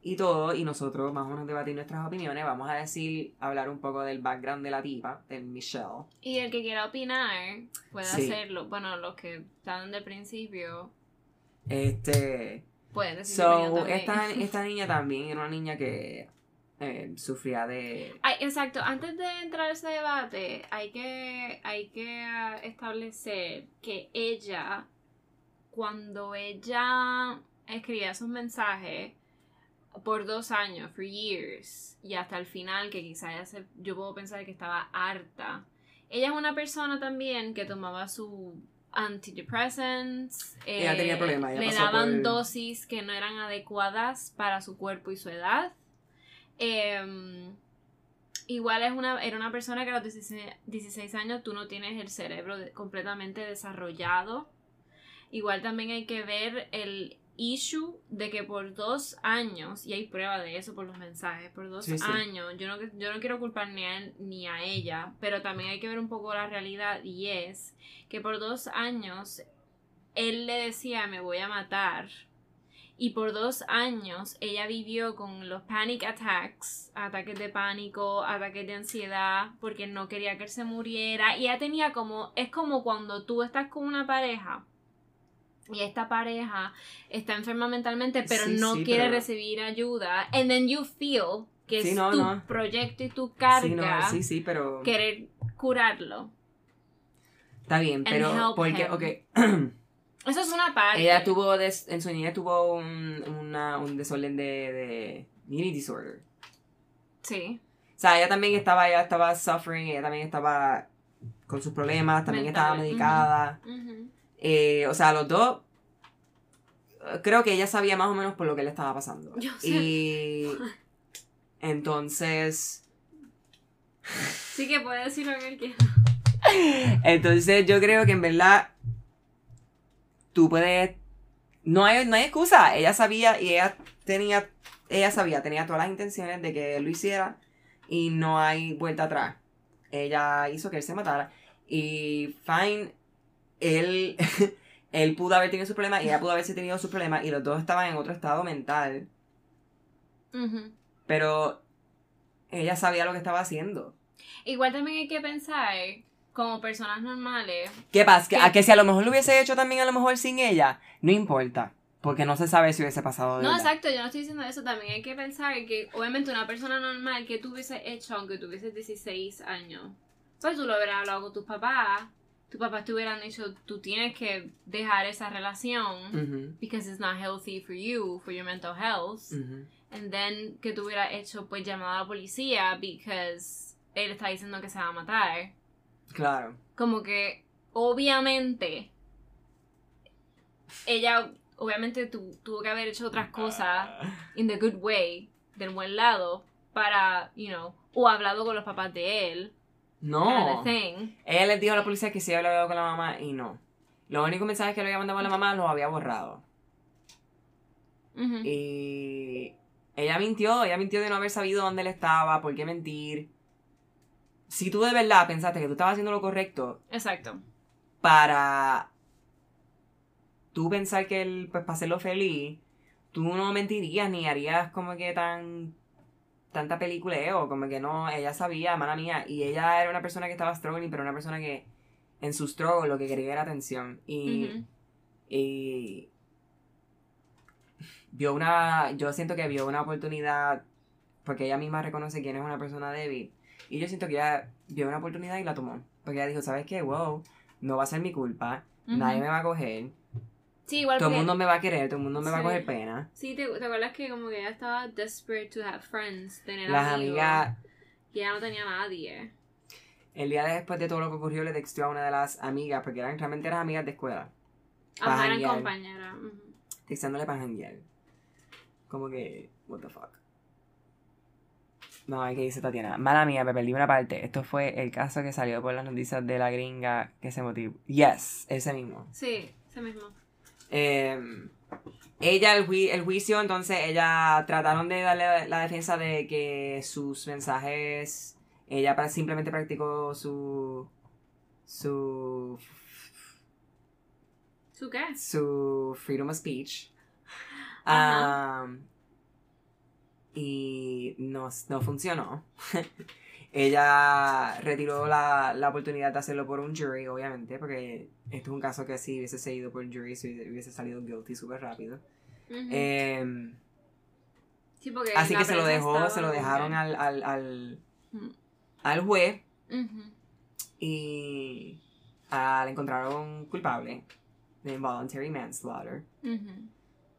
y todo, y nosotros más o menos debatir nuestras opiniones, vamos a decir, hablar un poco del background de la tipa, de Michelle. Y el que quiera opinar puede Sí. hacerlo. Bueno, los que están del principio Este, pueden decir so, esta, (laughs) esta niña también era una niña que eh, sufría de... Ay, exacto, antes de entrar a ese debate, hay que, hay que establecer que ella, cuando ella escribía sus mensajes por dos años, for years, y hasta el final, que quizás yo puedo pensar que estaba harta, ella es una persona también que tomaba su antidepressants, Ella tenía problemas, ella le daban por- dosis que no eran adecuadas para su cuerpo y su edad. Em, igual es una, era una persona que a los 16, 16 años tú no tienes el cerebro completamente desarrollado. Igual también hay que ver el issue de que por dos años, y hay prueba de eso por los mensajes, por dos Sí, sí. años, yo no, yo no quiero culpar ni a él ni a ella, pero también hay que ver un poco la realidad y es que por dos años él le decía me voy a matar y por dos años ella vivió con los panic attacks, ataques de pánico, ataques de ansiedad, porque no quería que él se muriera. Y ella tenía como, es como cuando tú estás con una pareja y esta pareja está enferma mentalmente, pero Sí, no sí, quiere pero- recibir ayuda. And then you feel que Sí, es no, tu no. proyecto y tu carga Sí, no, sí, sí, pero... querer curarlo. Está bien, pero... Porque, him. ok... (clears throat) Eso es una parte. Ella tuvo, des- en su niñez tuvo un, una- un desorden de, de eating disorder. Sí. O sea, ella también estaba, ella estaba suffering, ella también estaba con sus problemas, también Mental, estaba medicada. Ujú. Eh, o sea, los dos, creo que ella sabía más o menos por lo que le estaba pasando. Yo sé. Y entonces, Sí que puede decir lo que él quiera. entonces yo creo que en verdad tú puedes, no hay, no hay excusa. Ella sabía y ella tenía, ella sabía, tenía todas las intenciones de que él lo hiciera y no hay vuelta atrás. Ella hizo que él se matara y fine, él, (laughs) él pudo haber tenido sus problemas y ella pudo haberse tenido sus problemas y los dos estaban en otro estado mental, pero ella sabía lo que estaba haciendo. Igual también hay que pensar, como personas normales, ¿Qué pasa? Que, a que si a lo mejor lo hubiese hecho también a lo mejor sin ella, no importa, porque no se sabe si hubiese pasado de No, verdad. exacto, yo no estoy diciendo eso. También hay que pensar que, obviamente, una persona normal que tú hubieses hecho, aunque tuvieses 16 años, pues tú lo hubieras hablado con tus papás. Tus papás te hubieran dicho, tú tienes que dejar esa relación because it's not healthy for you, for your mental health. And then que tú hubieras hecho, pues, llamada a la policía because él está diciendo que se va a matar. Claro. como que obviamente ella obviamente tu- tuvo que haber hecho otras cosas in the good way del buen lado para you know o hablado con los papás de él No. Ella les dijo a la policía que sí había hablado con la mamá y no. Los únicos mensajes que le había mandado a la mamá los había borrado. Y ella mintió, ella mintió de no haber sabido dónde él estaba, por qué mentir. Si tú de verdad pensaste que tú estabas haciendo lo correcto exacto para tú pensar que él, pues para hacerlo feliz, tú no mentirías ni harías como que tan tanta peliculeo, como que no, ella sabía, mala mía, y ella era una persona que estaba struggling, pero una persona que en su struggle lo que quería era atención. Y, y vio una, yo siento que vio una oportunidad, porque ella misma reconoce quién es una persona débil, y yo siento que ella vio una oportunidad y la tomó, porque ella dijo, ¿sabes qué? Wow, no va a ser mi culpa, nadie me va a coger, Sí, igual todo el mundo me va a querer, todo el mundo me va a coger pena. Sí, ¿te, te acuerdas que como que ella estaba desperate to have friends, tener Las amigos, amigas, y ella no tenía nadie. el día después de todo lo que ocurrió, le texteó a una de las amigas, porque eran, realmente eran amigas de escuela, Ajá, eran compañeras. textándole para janguear. Como que, what the fuck. No, ¿qué dice Tatiana? Mala mía, me perdí una parte. Esto fue el caso que salió por las noticias de la gringa que se motivó. Yes, ese mismo. Sí, ese mismo. Eh, ella, el, jui- el juicio, entonces, ella trataron de darle la defensa de que sus mensajes, ella pra- simplemente practicó su, su, ¿Su qué? su freedom of speech. Um, y no, no funcionó. (laughs) Ella retiró la, la oportunidad de hacerlo por un jury, obviamente, porque esto es un caso que si hubiese seguido por un jury, se hubiese salido guilty súper rápido. Em, sí, así la que se lo dejó, se lo dejaron al, al, al, al juez y le encontraron culpable de involuntary manslaughter.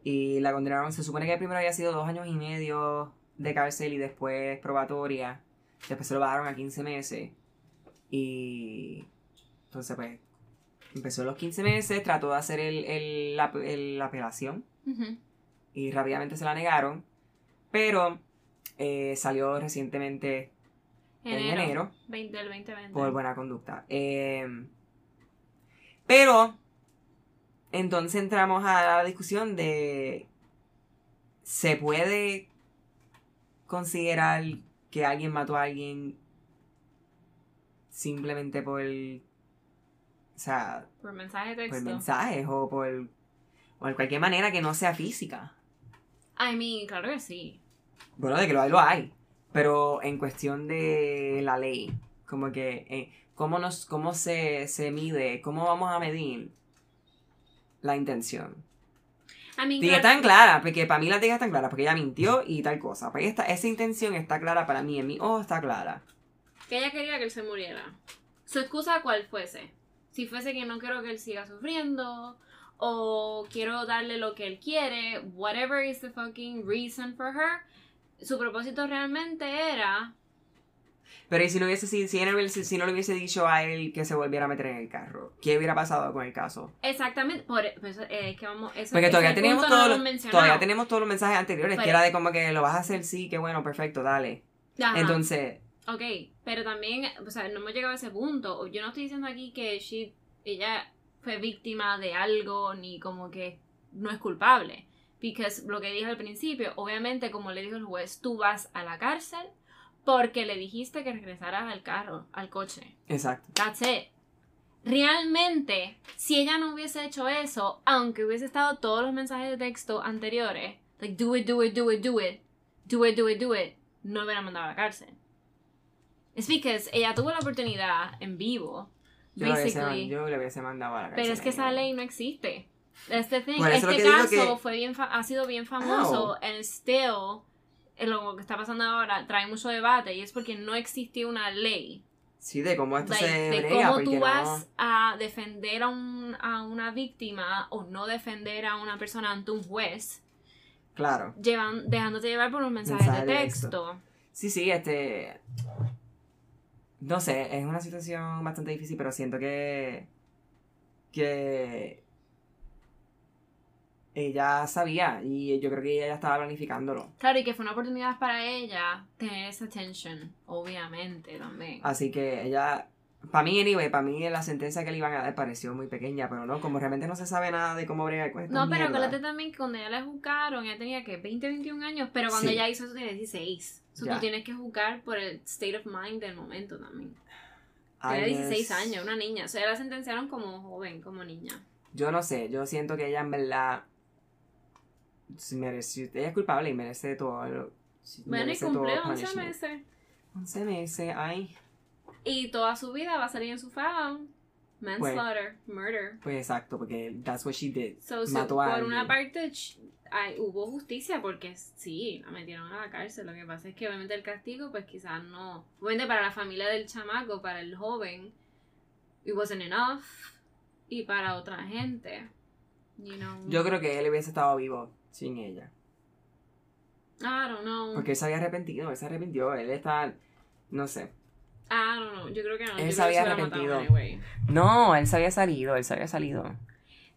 Y la condenaron, se supone que primero había sido dos años y medio de cárcel y después probatoria. Después se lo bajaron a 15 meses. Y entonces pues empezó los 15 meses, trató de hacer el, el- la, el- la apelación y rápidamente se la negaron. Pero eh, salió recientemente en Enero. enero 20 del 2020. por buena conducta. Eh, pero, entonces entramos a la discusión de, ¿se puede considerar que alguien mató a alguien simplemente por, o sea, Por mensaje de por texto. mensajes o por, o de cualquier manera que no sea física? I mean, claro que sí. Bueno, de que lo hay, lo hay. Pero en cuestión de la ley, como que, eh, ¿cómo, nos, cómo se, se mide? ¿Cómo vamos a medir la intención? I mean, Diga claro- tan clara, porque para mí la diga tan clara, porque ella mintió y tal cosa. Porque esta, esa intención está clara para mí, en mi ojo está clara. que ella quería que él se muriera. Su excusa cuál fuese. Si fuese que no quiero que él siga sufriendo o quiero darle lo que él quiere, whatever is the fucking reason for her, su propósito realmente era Pero ¿y si no, hubiese, si, si, él hubiese- si no le hubiese dicho a él que se volviera a meter en el carro? ¿Qué hubiera pasado con el caso? exactamente por pues, eh, que vamos eso, Porque todavía tenemos, no todos lo los, todavía tenemos todos los mensajes anteriores, que Pero- era de como que lo vas a hacer, sí, qué bueno, perfecto, dale. Ajá. Entonces, Ok, pero también, o sea, no hemos llegado a ese punto. Yo no estoy diciendo aquí que she, ella fue víctima de algo ni como que no es culpable. Porque lo que dije al principio, obviamente, como le dijo el juez, tú vas a la cárcel porque le dijiste que regresaras al carro, al coche. exacto. That's it. Realmente, si ella no hubiese hecho eso, aunque hubiese estado todos los mensajes de texto anteriores, like do it, do it, do it, do it, do it, do it, do it, no hubiera mandado a la cárcel. Es because ella tuvo la oportunidad en vivo, Yo le, hubiese, basically, yo le hubiese mandado a la cárcel. pero es que esa ley no existe. Este, thing, este caso que- fue bien ha sido bien famoso, and still, lo que está pasando ahora trae mucho debate, y es porque no existió una ley Sí, de cómo esto like, se de brega, cómo tú no- vas a defender a, un, a una víctima o no defender a una persona ante un juez, Claro. llevan, dejándote llevar por los mensajes Mensaje de de texto. Sí, sí, este... No sé, es una situación bastante difícil, pero siento que... Que... Ella sabía y yo creo que ella ya estaba planificándolo. Claro, y que fue una oportunidad para ella tener esa attention, obviamente, también. Así que ella... Para mí, anyway, para mí la sentencia que le iban a dar pareció muy pequeña, pero no, como realmente no se sabe nada de cómo bregar con no, pero acuérdate también que cuando ella la juzgaron, ella tenía que 20, 21 años, pero cuando Sí. ella hizo eso tenía 16. So, tú tienes que juzgar por el state of mind del momento también. Tenía 16 guess- años, una niña. O sea, la sentenciaron como joven, como niña. Yo no sé, yo siento que ella en verdad mereció, ella es culpable y merece todo Bueno, y cumple 11 punishment. meses. 11 meses, ay. Y toda su vida va a salir en su file. Manslaughter, murder. Pues exacto, porque that's what she did. So, so, Mató a por alguien. una parte hay- hubo justicia porque sí, la metieron a la cárcel. Lo que pasa es que obviamente el castigo, pues quizás no. Obviamente para la familia del chamaco, para el joven, it wasn't enough. Y para otra gente, you know. Yo creo que él hubiese estado vivo sin ella. I don't know. Porque él se había arrepentido, él se arrepintió, él está, no sé. I don't know. Yo creo que no. Él Yo se había matado arrepentido. anyway. No, él se había salido, él se había salido.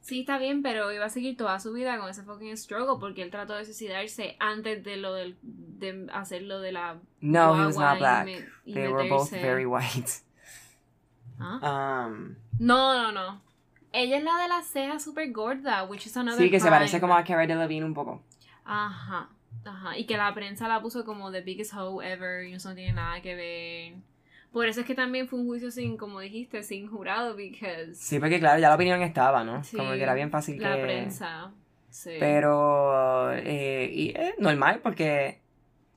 Sí, está bien, pero iba a seguir toda su vida con ese fucking struggle porque él trató de suicidarse antes de lo del, de hacer lo de la No, he was not black. me- They were both very white. ¿Ah? Um, No, no, no. Ella es la de las cejas super gorda, which is another sí, que se crime. parece como a Cara Delevingne un poco. Ajá, ajá. Y que la prensa la puso como the biggest hoe ever y eso no tiene nada que ver. Por eso es que también fue un juicio sin, como dijiste, sin jurado, because Sí, porque claro, ya la opinión estaba, ¿no? Sí, como que era bien fácil la que... prensa. Sí. Pero, eh, y, eh, normal, porque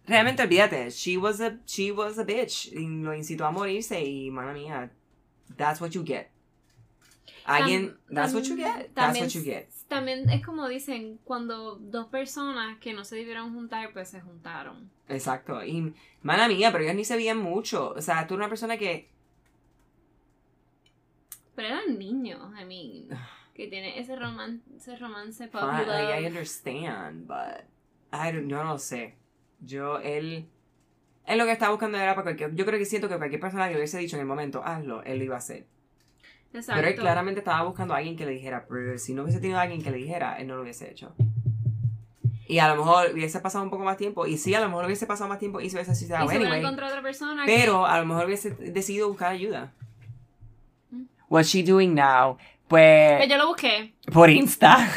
realmente olvídate, she was a, she was a bitch, y lo incitó a morirse y, mano mía, that's what you get. Alguien, that's what you get, that's también what you get. También es como dicen, cuando dos personas que no se debieron juntar, pues se juntaron. Exacto, y, mala mía, pero ellos ni se veían mucho, o sea, tú eres una persona que, Pero eran niños, I mean, (sighs) que tiene ese, roman ese romance fine, like, I love. understand, but, I don't, yo no sé, yo, él, él lo que estaba buscando era para cualquier, yo creo que siento que cualquier persona que hubiese dicho en el momento, hazlo, él lo iba a hacer. Exacto. Pero él claramente estaba buscando a alguien que le dijera, pero si no hubiese tenido a alguien que le dijera, él no lo hubiese hecho. Y a lo mejor hubiese pasado un poco más tiempo, y sí, a lo mejor hubiese pasado más tiempo y se hubiese y suicidado se hubiera anyway. encontrado otra persona Pero a lo mejor hubiese decidido buscar ayuda. Mm. What's she doing now? que... Pues Que yo lo busqué. por Insta.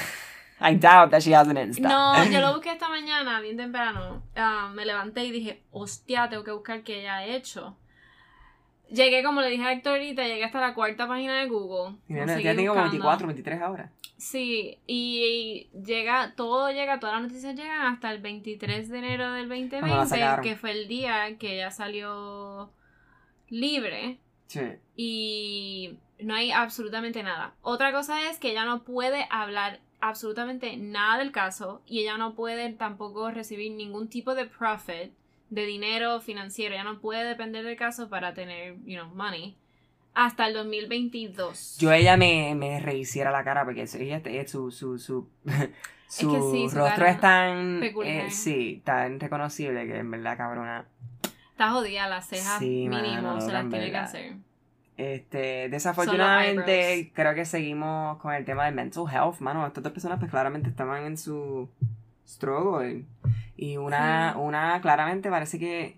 I doubt that she has an Insta. No, (laughs) yo lo busqué esta mañana, bien temprano. Ah, me levanté y dije, hostia, tengo que buscar qué ella ha hecho. Llegué, como le dije a Héctor ahorita, llegué hasta la cuarta página de Google. Y nena, ya tengo buscando. 24, 23 ahora. Sí, y llega, todo llega, todas las noticias llegan hasta el 23 de enero del Cuando la 2020, sacaron. que fue el día que ella salió libre Sí. y no hay absolutamente nada. Otra cosa es que ella no puede hablar absolutamente nada del caso y ella no puede tampoco recibir ningún tipo de profit de dinero financiero. Ella no puede depender del caso para tener, you know, money hasta el 2022. Yo ella me, me rehiciera la cara porque ella, su, su, su, (laughs) su que sí, su rostro es tan, eh, sí, tan reconocible que en verdad cabrona. Está jodida, las cejas Sí, mínimo se las en tiene que hacer. Este, desafortunadamente, creo que seguimos con el tema de mental health, mano. Estas dos personas pues claramente estaban en su struggle. Y una, Sí. una claramente parece que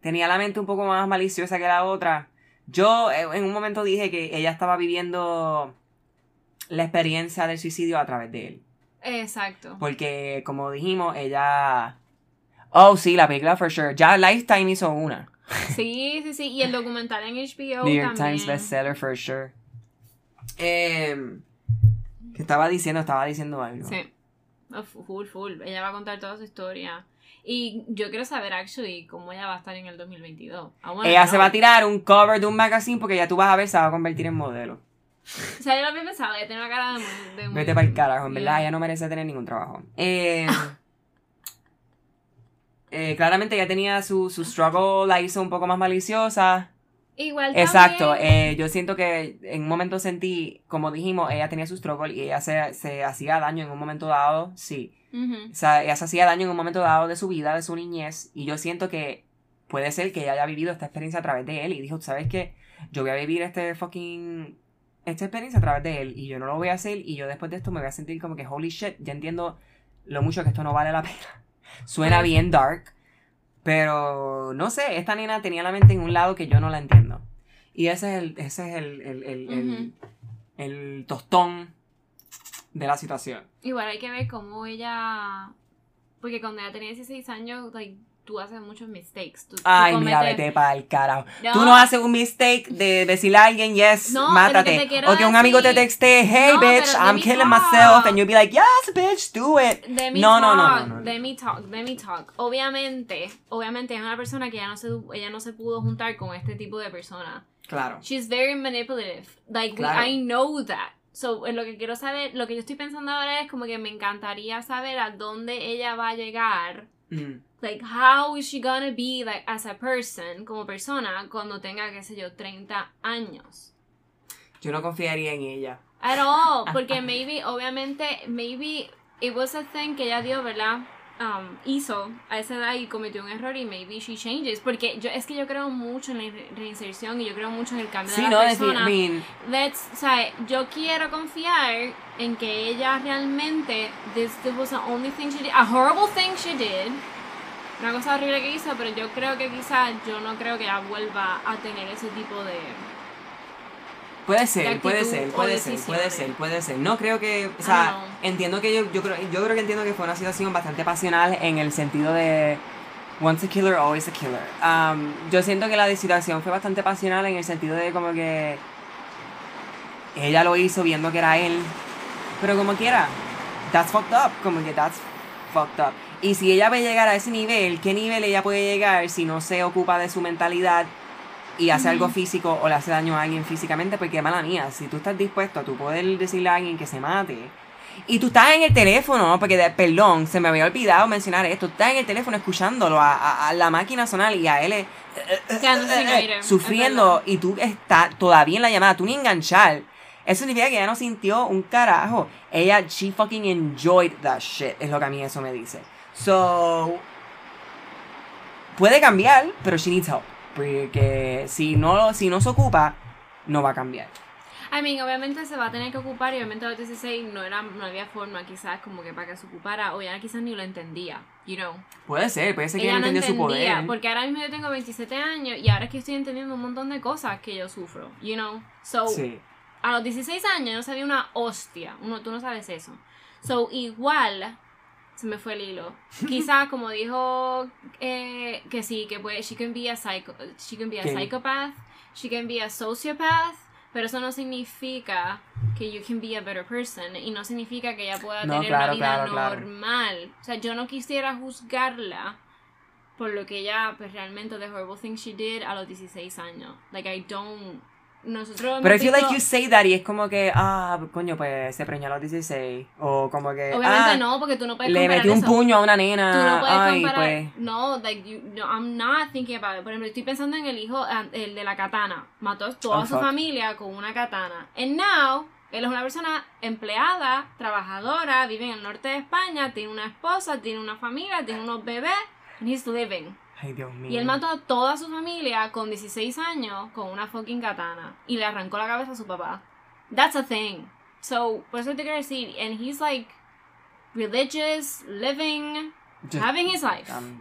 tenía la mente un poco más maliciosa que la otra. Yo eh, en un momento dije que ella estaba viviendo la experiencia del suicidio a través de él. Exacto. Porque, como dijimos, ella... Oh, sí, la película for sure. Ya Lifetime hizo una. Sí, sí, sí. Y el documental en HBO New York también. Times bestseller for sure. Eh, ¿Qué estaba diciendo? Estaba diciendo algo. Sí. Oh, full, full. Ella va a contar toda su historia. Y yo quiero saber, actually, cómo ella va a estar en el 2022. I wanna Ella se va a tirar un cover de un magazine porque ya tú vas a ver se va a convertir en modelo. O sea, yo lo había pensado, ella tiene una cara de muy... De muy- Vete para el carajo, en verdad, ella no merece tener ningún trabajo. Eh, (laughs) eh, claramente ella tenía su, su struggle, la hizo un poco más maliciosa. Igual Exacto, eh, yo siento que en un momento sentí, como dijimos, ella tenía su struggle y ella se, se hacía daño en un momento dado, sí. O sea, ella se hacía daño en un momento dado de su vida, de su niñez, y yo siento que puede ser que ella haya vivido esta experiencia a través de él y dijo, ¿sabes qué? Yo voy a vivir este fucking... esta experiencia a través de él y yo no lo voy a hacer y yo después de esto me voy a sentir como que, holy shit, ya entiendo lo mucho que esto no vale la pena. Suena bien dark, pero no sé, esta nena tenía la mente en un lado que yo no la entiendo. Y ese es el, ese es el, el, el, el- el tostón de la situación. Igual hay que ver cómo ella... Porque cuando ella tenía 16 años, like, tú haces muchos mistakes. Tú, tú Ay, mira, cometes- vete para el carajo. No. Tú no haces un mistake de decirle a alguien, yes, No, mátate. que O que un amigo te decir- texte, hey, No, bitch, I'm killing talk. myself. And you'll be like, yes, bitch, do it. De mi No, no, talk, no, no, no. de mi talk, de mi talk. Obviamente, obviamente es una persona que ya no se, ella no se pudo juntar con este tipo de persona. Claro. She's very manipulative. Like, we- Claro. I know that. So, lo que quiero saber, lo que yo estoy pensando ahora es como que me encantaría saber a dónde ella va a llegar. Mm. Like, how is she gonna be, like, as a person, como persona, cuando tenga, qué sé yo, 30 años? Yo no confiaría en ella. At all, (laughs) porque maybe, obviamente, maybe it was a thing que ella dio, ¿verdad? Um, hizo a esa edad y cometió un error y maybe she changes. Porque yo es que yo creo mucho en la re- reinserción y yo creo mucho en el cambio Sí, de no, la decir, persona. I mean, Let's, o sea, yo quiero confiar en que ella realmente, this, this was the only thing she did, a horrible thing she did, una cosa horrible que hizo, pero yo creo que quizás, yo no creo que ella vuelva a tener ese tipo de... Puede de ser, puede ser, puede ser, puede ser, puede ser. No creo que, o sea, entiendo que yo, yo creo, yo creo que entiendo que fue una situación bastante pasional en el sentido de once a killer, always a killer. Um, yo siento que la situación fue bastante pasional en el sentido de como que ella lo hizo viendo que era él, pero como quiera, that's fucked up, como que that's fucked up. Y si ella va a llegar a ese nivel, ¿qué nivel ella puede llegar si no se ocupa de su mentalidad y hace algo físico o le hace daño a alguien físicamente? Porque mala mía, si tú estás dispuesto a tu poder decirle a alguien que se mate y tú estás en el teléfono, porque de- perdón, se me había olvidado mencionar esto, tú estás en el teléfono escuchándolo a, a- a la máquina sonar y a él eh, aire, es sufriendo y tú estás todavía en la llamada, tú ni enganchar. Eso significa que ella no sintió un carajo. Ella, she fucking enjoyed that shit, es lo que a mí eso me dice. So, puede cambiar, pero she needs help. Porque si no, si no se ocupa, no va a cambiar. I mean, obviamente se va a tener que ocupar y obviamente a los 16 no, era, no había forma quizás como que para que se ocupara o ella quizás ni lo entendía, you know. Puede ser, puede ser que ella no entendió su entendía, poder. porque ahora mismo yo tengo 27 años y ahora es que estoy entendiendo un montón de cosas que yo sufro, you know. So, Sí. a los 16 años yo no sabía una hostia, uno, tú no sabes eso. So, igual, se me fue el hilo. Quizás (laughs) como dijo eh, que sí, que puede, she can be a psycho, she can be a ¿Qué? psychopath, she can be a sociopath, pero eso no significa que you can be a better person y no significa que ella pueda No, tener claro, una vida claro, claro. normal. O sea, yo no quisiera juzgarla por lo que ella pues realmente the horrible thing she did a los 16 años. Like I don't nosotros Pero I feel like you say that y es como que, ah, coño, pues se preñó a los 16. O como que, Obviamente ah, no, porque tú no puedes le metí un eso. puño a una Tú nena. no puedes Ay, comparar. pues. No, like you, no, I'm not thinking about it. Por ejemplo, estoy pensando en el hijo, ah, el de la katana. Mató a toda Oh, su fuck. familia con una katana. And now, él es una persona empleada, trabajadora, vive en el norte de España, tiene una esposa, tiene una familia, tiene unos bebés, and he's living. Ay, Dios mío. Y él mató a toda su familia con 16 años con una fucking katana. Y le arrancó la cabeza a su papá. That's a thing. So, por eso te quiero decir, and he's like religious, living, having his life. um,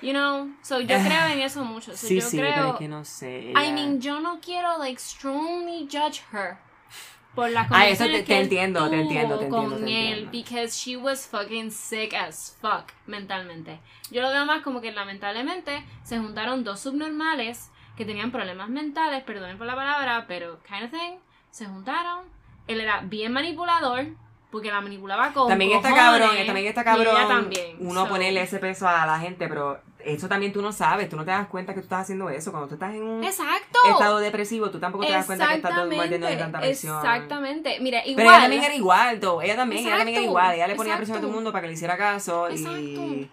You know? So, yo creo en eso mucho. So, sí, yo sí, creo. pero es que no sé. I ella- mean, yo no quiero, like, strongly judge her. Por las Ah, eso te- entiendo, te entiendo, te entiendo, con te él, entiendo. because she was fucking sick as fuck mentalmente. Yo lo veo más como que lamentablemente se juntaron dos subnormales que tenían problemas mentales, perdonen por la palabra, pero kind of thing, se juntaron. Él era bien manipulador, porque la manipulaba con También está cojones, cabrón, también está y cabrón ella también. uno So, ponerle ese peso a la gente, pero eso también tú no sabes, tú no te das cuenta que tú estás haciendo eso. Cuando tú estás en un Exacto. estado depresivo, tú tampoco te das cuenta que estás metiendo de tanta presión. Exactamente. Mira, igual. Pero ella también era igual, though. ella también, ella también era Exacto, igual, ella le ponía presión a todo el exacto. mundo para que le hiciera caso y Exacto.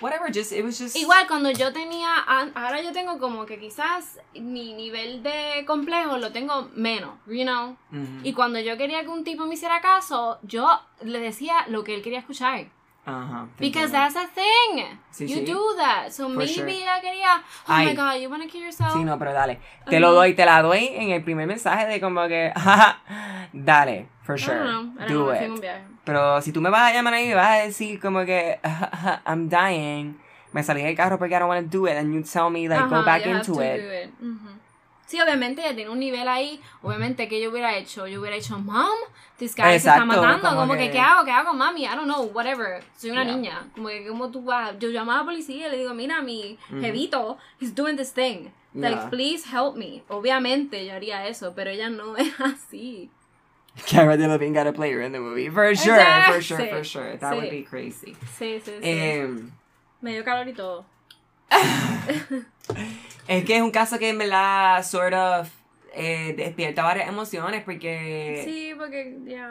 whatever, just it was just Igual cuando yo tenía, ahora yo tengo como que quizás mi nivel de complejo lo tengo menos, you know. Ujú. Y cuando yo quería que un tipo me hiciera caso, yo le decía lo que él quería escuchar. Te Because that's a thing. Sí, you sí. do that. So maybe sure. ella quería, oh Ay. my god, you wanna kill yourself. Sí, no, pero dale. Te lo doy, te la doy en el primer mensaje de como que, (laughs) dale, for sure, I don't know. I don't do it. Pero si tú me vas a llamar ahí y vas a decir como que, (laughs) I'm dying, me salí del carro porque I don't want to do it, and you tell me, like, go Ajá, back into to it. it. Ujú. Sí, obviamente ella tiene un nivel ahí. Obviamente, que yo hubiera hecho? Yo hubiera hecho, Mom, this guy se está Exacto, matando. como Como, que, que- ¿qué hago? ¿Qué hago, mami? I don't know, whatever. Soy una Yeah. niña. Como que, ¿cómo tú vas? Yo llamo a la policía y le digo, mira, mi Ujú. jevito, he's doing this thing. Like, Yeah. please help me. Obviamente yo haría eso, pero ella no (laughs) es así. Cara Delevingne got a player in the movie. For sure, Exacto. for sure, for Sí, sure. That sí. would be crazy. Sí, sí, sí. Em, Me dio calor y todo. (laughs) es que es un caso que en verdad, sort of, eh, despierta varias emociones porque... Sí, porque ya.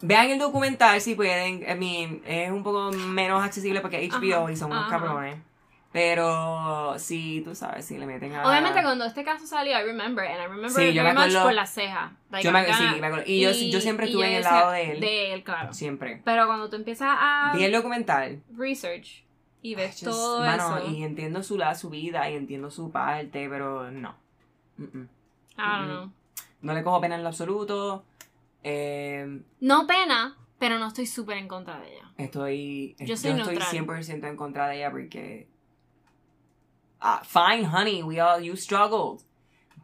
Vean el documental si pueden. I mean, es un poco menos accesible porque HBO Ajá, y son unos ajá. cabrones. Pero sí, tú sabes, si le meten a. Obviamente cuando este caso salió, I remember, and I remember Sí, yo very me much por la ceja. Like, Yo me- acá. sí, me acuerdo. Y yo- yo siempre y estuve en el lado de él. De él, claro. Siempre. Pero cuando tú empiezas a Vi el documental. research y ves Just- todo mano, eso, Y entiendo su, la, su vida y entiendo su parte, pero no. Mm-mm. I don't know. No le cojo pena en lo absoluto. Eh, No pena, pero no estoy súper en contra de ella. estoy. Yo soy estoy neutral. 100% en contra de ella porque. ah, fine, honey, we all. You struggled.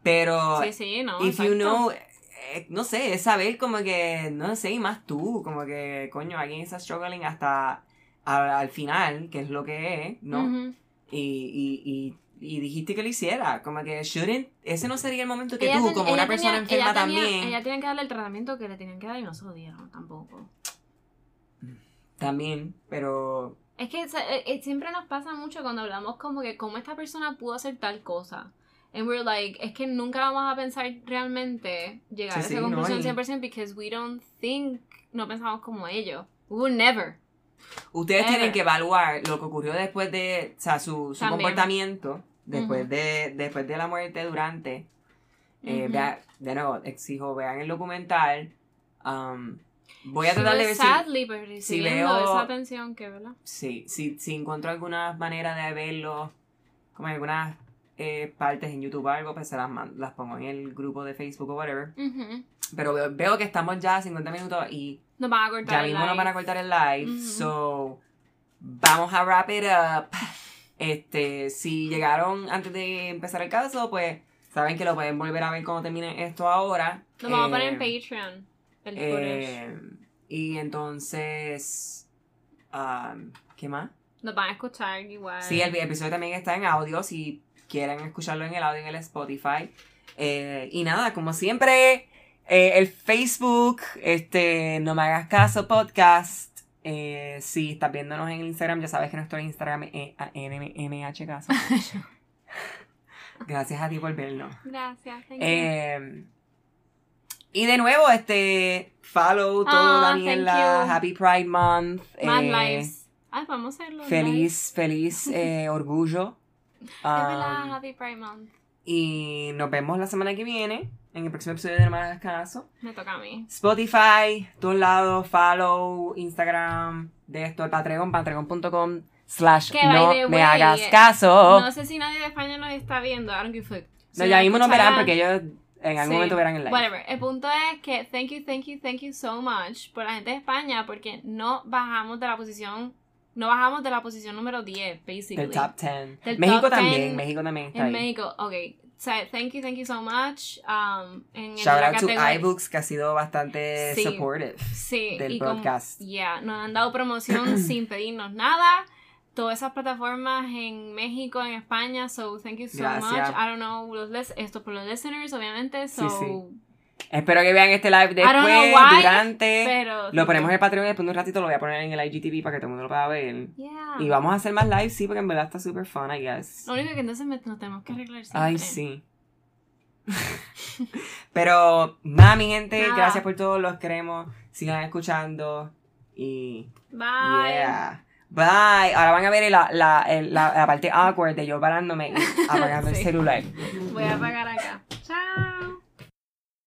Pero. Sí, sí, no. If you exacto. know, eh, no sé, es saber como que, no sé, y más tú, como que, coño, alguien está struggling hasta a- al final, que es lo que es, ¿no? Y, y, y, y dijiste que lo hiciera, como que shouldn't, ese no sería el momento que Ella tú, ten- como una persona tenía- enferma ella tenía- también, Ella tenía que darle el tratamiento que le tenían que dar y no se lo dieron tampoco. también, pero, Es que eh, eh, siempre nos pasa mucho cuando hablamos como que cómo esta persona pudo hacer tal cosa. And we're like, es que nunca vamos a pensar realmente llegar Sí, a esa sí, no, conclusión y- 100% because we don't think, no pensamos como ellos. We would never. Ustedes Ever. tienen que evaluar lo que ocurrió después de, o sea, su, su comportamiento, después de, después de la muerte, durante, Eh, vea- de nuevo, exijo, vean el documental. Um, voy a tratar de was ver si, sadly pues, recibiendo veo- esa atención que, ¿verdad? si, si, si encuentro alguna manera de verlo, como algunas eh, partes en YouTube o algo, pues se las, las pongo en el grupo de Facebook o whatever. Ujú. Pero veo, veo que estamos ya a 50 minutos y Nos van a cortar ya mismo nos van a cortar el live. Ujú. So, vamos a wrap it up. Este, si llegaron antes de empezar el caso, pues saben que lo pueden volver a ver cuando termine esto ahora. Lo vamos a poner en Eh, Patreon. El eh, y entonces, um, ¿qué más? Nos van a escuchar igual. Sí, el episodio también está en audio, si quieren escucharlo en el audio en el Spotify. Eh, y nada, como siempre, eh, el Facebook, este, no me hagas caso podcast. Eh, si estás viéndonos en el Instagram, ya sabes que nuestro Instagram es NMH caso. (laughs) Gracias a ti por vernos. Gracias. Eh, y de nuevo, este, follow todo Ah, Daniela, thank you. Happy Pride Month. Eh, lives. Ay, vamos a hacerlo. Feliz, feliz eh, (laughs) Es verdad, Happy Pride Month. y nos vemos la semana que viene en el próximo episodio de No me caso. Me toca a mí. Spotify, todos lados, follow, Instagram, de esto, el Patreon, patreon.com slash no the me way, hagas caso. No sé si nadie de España nos está viendo. I don't give a fuck. Si No, ya mismo nos verán porque ellos en algún Sí, momento verán el live. Whatever. El punto es que thank you, thank you, thank you so much por la gente de España porque no bajamos de la posición, no bajamos de la posición número 10, basically. Del top 10. Del México top también, 10 México también está En ahí. México, ok. So, thank you, thank you so much. Um, en Shout out to iBooks que ha sido bastante Sí. supportive Sí, del y podcast. Yeah, nos han dado promoción (clears throat) sin pedirnos nada. Todas esas plataformas en México, en España, so thank you so Gracias. much. I don't know, los esto por los listeners, obviamente, so... sí. Espero que vean este live después, why, durante. Pero... Lo ponemos en el Patreon y después de un ratito lo voy a poner en el IGTV para que todo el mundo lo pueda ver. Yeah. Y vamos a hacer más live, sí, porque en verdad está super fun, I guess. Lo único que entonces me- nos tenemos que arreglar siempre. Ay, sí. (laughs) Pero, nada, mi gente, Nada. gracias por todo, los queremos. Sigan escuchando. Y. Bye. Yeah. Bye. Ahora van a ver la, la, el- la, la parte awkward de yo parándome y (laughs) apagando el celular. Voy a apagar acá.